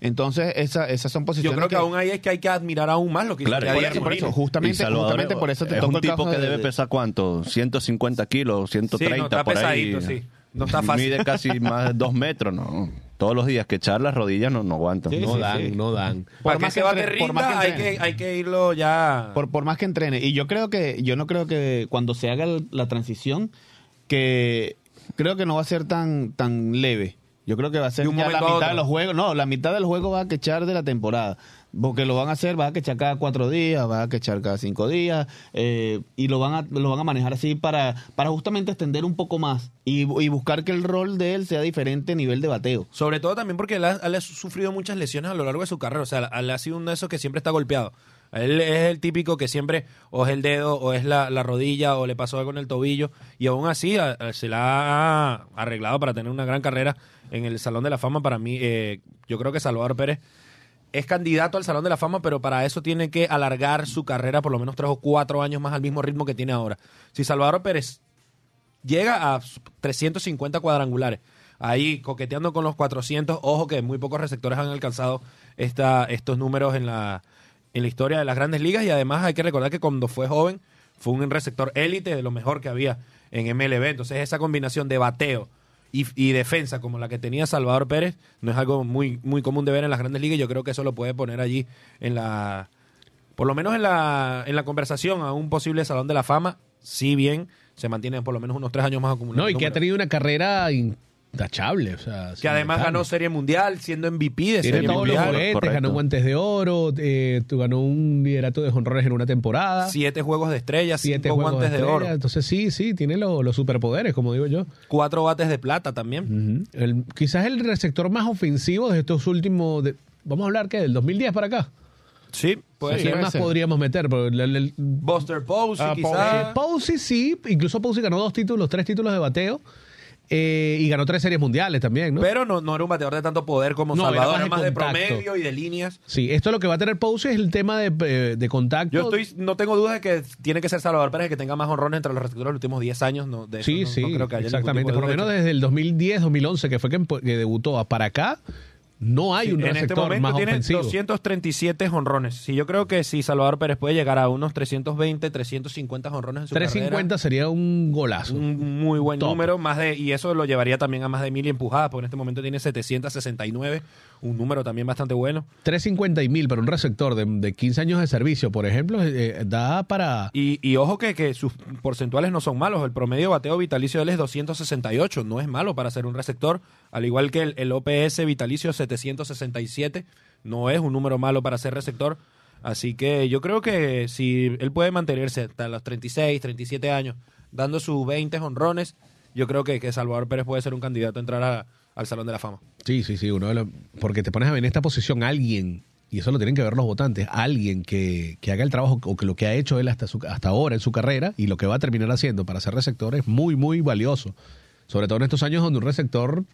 Entonces, esa, esas son Yo posiciones creo que, aún ahí es que hay que admirar aún más lo que hizo Claro, Yadier por eso, por Molina. eso, justamente, Salvador justamente por eso te es toca un el tipo caso que de- debe de- pesar cuánto, 150 kilos, 130 Sí, no, está por ahí. pesadito, sí. No está fácil. Mide casi más de dos metros, no. Todos los días que echar las rodillas no, no aguantan. Sí, no sí, dan, sí. no dan. Por más que entre- por más que hay que, hay que irlo ya... Por, por más que entrene. Y yo creo que, yo no creo que cuando se haga la transición, que creo que no va a ser tan, tan leve. Yo creo que va a ser ya la mitad de los juegos. No, la mitad del juego va a quechar de la temporada. Porque lo van a hacer, va a quechar cada cuatro días, va a quechar cada cinco días. eh, y lo van, a, lo van a manejar así para, para justamente extender un poco más. Y, buscar que el rol de él sea diferente a nivel de bateo. Sobre todo también porque él ha, él ha sufrido muchas lesiones a lo largo de su carrera. O sea, él ha sido uno de esos que siempre está golpeado. Él es el típico que siempre o es el dedo o es la, la rodilla o le pasó algo en el tobillo. Y aún así se la ha arreglado para tener una gran carrera en el Salón de la Fama. Para mí, eh, yo creo que Salvador Pérez es candidato al Salón de la Fama, pero para eso tiene que alargar su carrera por lo menos tres o cuatro años más al mismo ritmo que tiene ahora. Si Salvador Pérez llega a 350 cuadrangulares. Ahí coqueteando con los 400. Ojo que muy pocos receptores han alcanzado esta, estos números en la, en la historia de las grandes ligas. Y además hay que recordar que cuando fue joven fue un receptor élite de lo mejor que había en MLB. Entonces esa combinación de bateo y, y defensa como la que tenía Salvador Pérez no es algo muy, muy común de ver en las grandes ligas. Yo creo que eso lo puede poner allí en la... Por lo menos en la, en la conversación a un posible Salón de la Fama, si bien se mantiene por lo menos unos tres años más acumulando. No, y que ha tenido una carrera O sea, Que además ganó Serie Mundial, siendo MVP de Tiene Serie todos los Mundial. juguetes, correcto. ganó guantes de oro, eh, tú ganó un liderato de honrores en una temporada. Siete juegos de estrella, siete cinco guantes de, estrella. oro, Entonces sí, sí, tiene lo- los superpoderes, como digo yo. cuatro bates de plata también. El- quizás el receptor más ofensivo de estos últimos, de- vamos a hablar que del 2010 para acá. Sí, puede ¿A Sí, ser. ¿Quién más ser. podríamos meter? Porque el- el- el- Buster Posey, Ah, quizás. Posey sí, incluso Posey ganó dos títulos, tres títulos de bateo eh, y ganó tres series mundiales también, ¿no? Pero no, no era un bateador de tanto poder como No, era Salvador, más era de más de promedio y de líneas. sí, esto lo que va a tener Posey es el tema de, eh, de contacto. Yo estoy, no tengo dudas de que tiene que ser Salvador Pérez que tenga más honrones entre los receptores de los últimos 10 años. No, de Sí, no- sí, no creo que haya ningún exactamente. Por lo duda. menos desde el 2010, 2011, que fue que, que debutó para acá, no hay Sí, un en este receptor momento más tiene ofensivo. 237 honrones. Sí, yo creo que si Salvador Pérez puede llegar a unos 320, 350 honrones en su 350 sería un golazo. un muy buen Top. número, más de y eso lo llevaría también a más de mil empujadas, porque en este momento tiene 769, un número también bastante bueno. 350 y mil para un receptor de, de 15 años de servicio, por ejemplo, eh, da para... Y, y ojo que, que sus porcentuales no son malos. El promedio bateo vitalicio de él es 268. No es malo para ser un receptor. Al igual que el, el OPS vitalicio 767. no es un número malo para ser receptor. Así que yo creo que si él puede mantenerse hasta los 36, 37 años, dando sus 20 honrones, yo creo que, que Salvador Pérez puede ser un candidato a entrar a- al Salón de la Fama. Sí, sí, sí. Uno de los- porque te pones a ver en esta posición alguien, y eso lo tienen que ver los votantes, alguien que, que haga el trabajo o que lo que ha hecho él hasta, su- hasta ahora en su carrera y lo que va a terminar haciendo para ser receptor es muy, muy valioso. Sobre todo en estos años donde un receptor,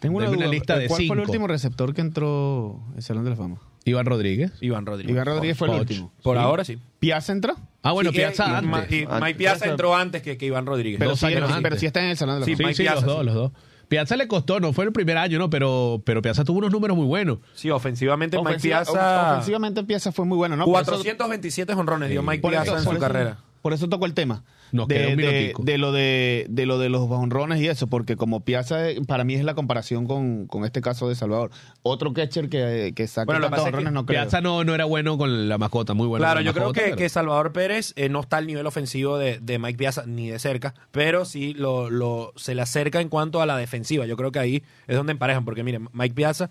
Tengo una, lista de ¿Cuál fue el cinco. último receptor que entró al Salón de la Fama? Iván Rodríguez. Iván Rodríguez. Iván Rodríguez fue el Poch. último. Por Sí. ahora sí. ¿Piazza entró? Ah, bueno, Sí, Piazza y- y antes. Mike Piazza entró antes que, que Iván Rodríguez. Pero, sí, años pero, antes. pero sí está en el Salón de la Fama. Sí, Mike sí, Piazza, los dos, sí. los dos. Piazza le costó, no fue el primer año, ¿no? Pero, pero Piazza tuvo unos números muy buenos. Sí, ofensivamente Mike Ofensiva- Piazza... Ofensivamente Piazza fue muy bueno, ¿no? Por eso- 427 honrones dio Mike Piazza eso- en su eso- carrera. Por eso tocó el tema. Nos de, queda un de- lo de, de lo de los honrones y eso, porque como Piazza eh, para mí es la comparación con, con este caso de Salvador. Otro catcher que, que saque Bueno, tantos honrones no creo. Piazza no, no era bueno con la mascota, muy bueno. Claro, con la yo creo que, pero- que Salvador Pérez eh, no está al nivel ofensivo de, de Mike Piazza ni de cerca, pero sí lo, lo- se le acerca en cuanto a la defensiva. Yo creo que ahí es donde emparejan, porque miren, Mike Piazza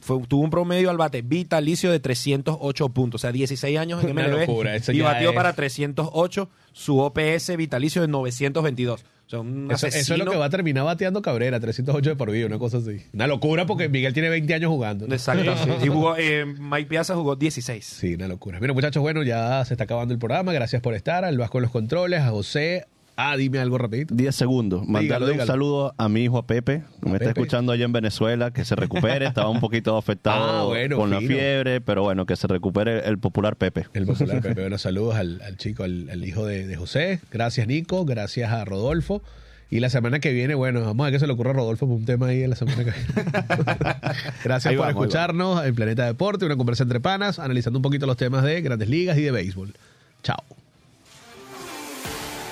fue, tuvo un promedio al bate vitalicio de 308 puntos, o sea, 16 años en Una MLB locura, y batió es- para 308, su OPS vitalicio de 922. O sea, un Eso, eso es lo que va a terminar bateando Cabrera, 308 de por vida, una cosa así. Una locura porque Miguel tiene 20 años jugando. ¿no? Exacto. Y jugó, eh, Mike Piazza jugó 16. Sí, una locura. Mira, muchachos, bueno, ya se está acabando el programa. Gracias por estar. Al Vasco en los controles, a José. Ah, dime algo rapidito. 10 segundos. Mandarle dígalo. un saludo a mi hijo a Pepe, que me está Pepe. escuchando allá en Venezuela, que se recupere. Estaba un poquito afectado Ah, bueno, con la fiebre, pero bueno, que se recupere el popular Pepe. El popular Pepe. Bueno, saludos al, al chico, al, al hijo de, de José. Gracias, Nico. Gracias a Rodolfo. Y la semana que viene, bueno, vamos a ver qué se le ocurre a Rodolfo por un tema ahí en la semana que viene. Gracias Ahí por vamos, escucharnos en Planeta Deporte, una conversa entre panas, analizando un poquito los temas de grandes ligas y de béisbol. Chao.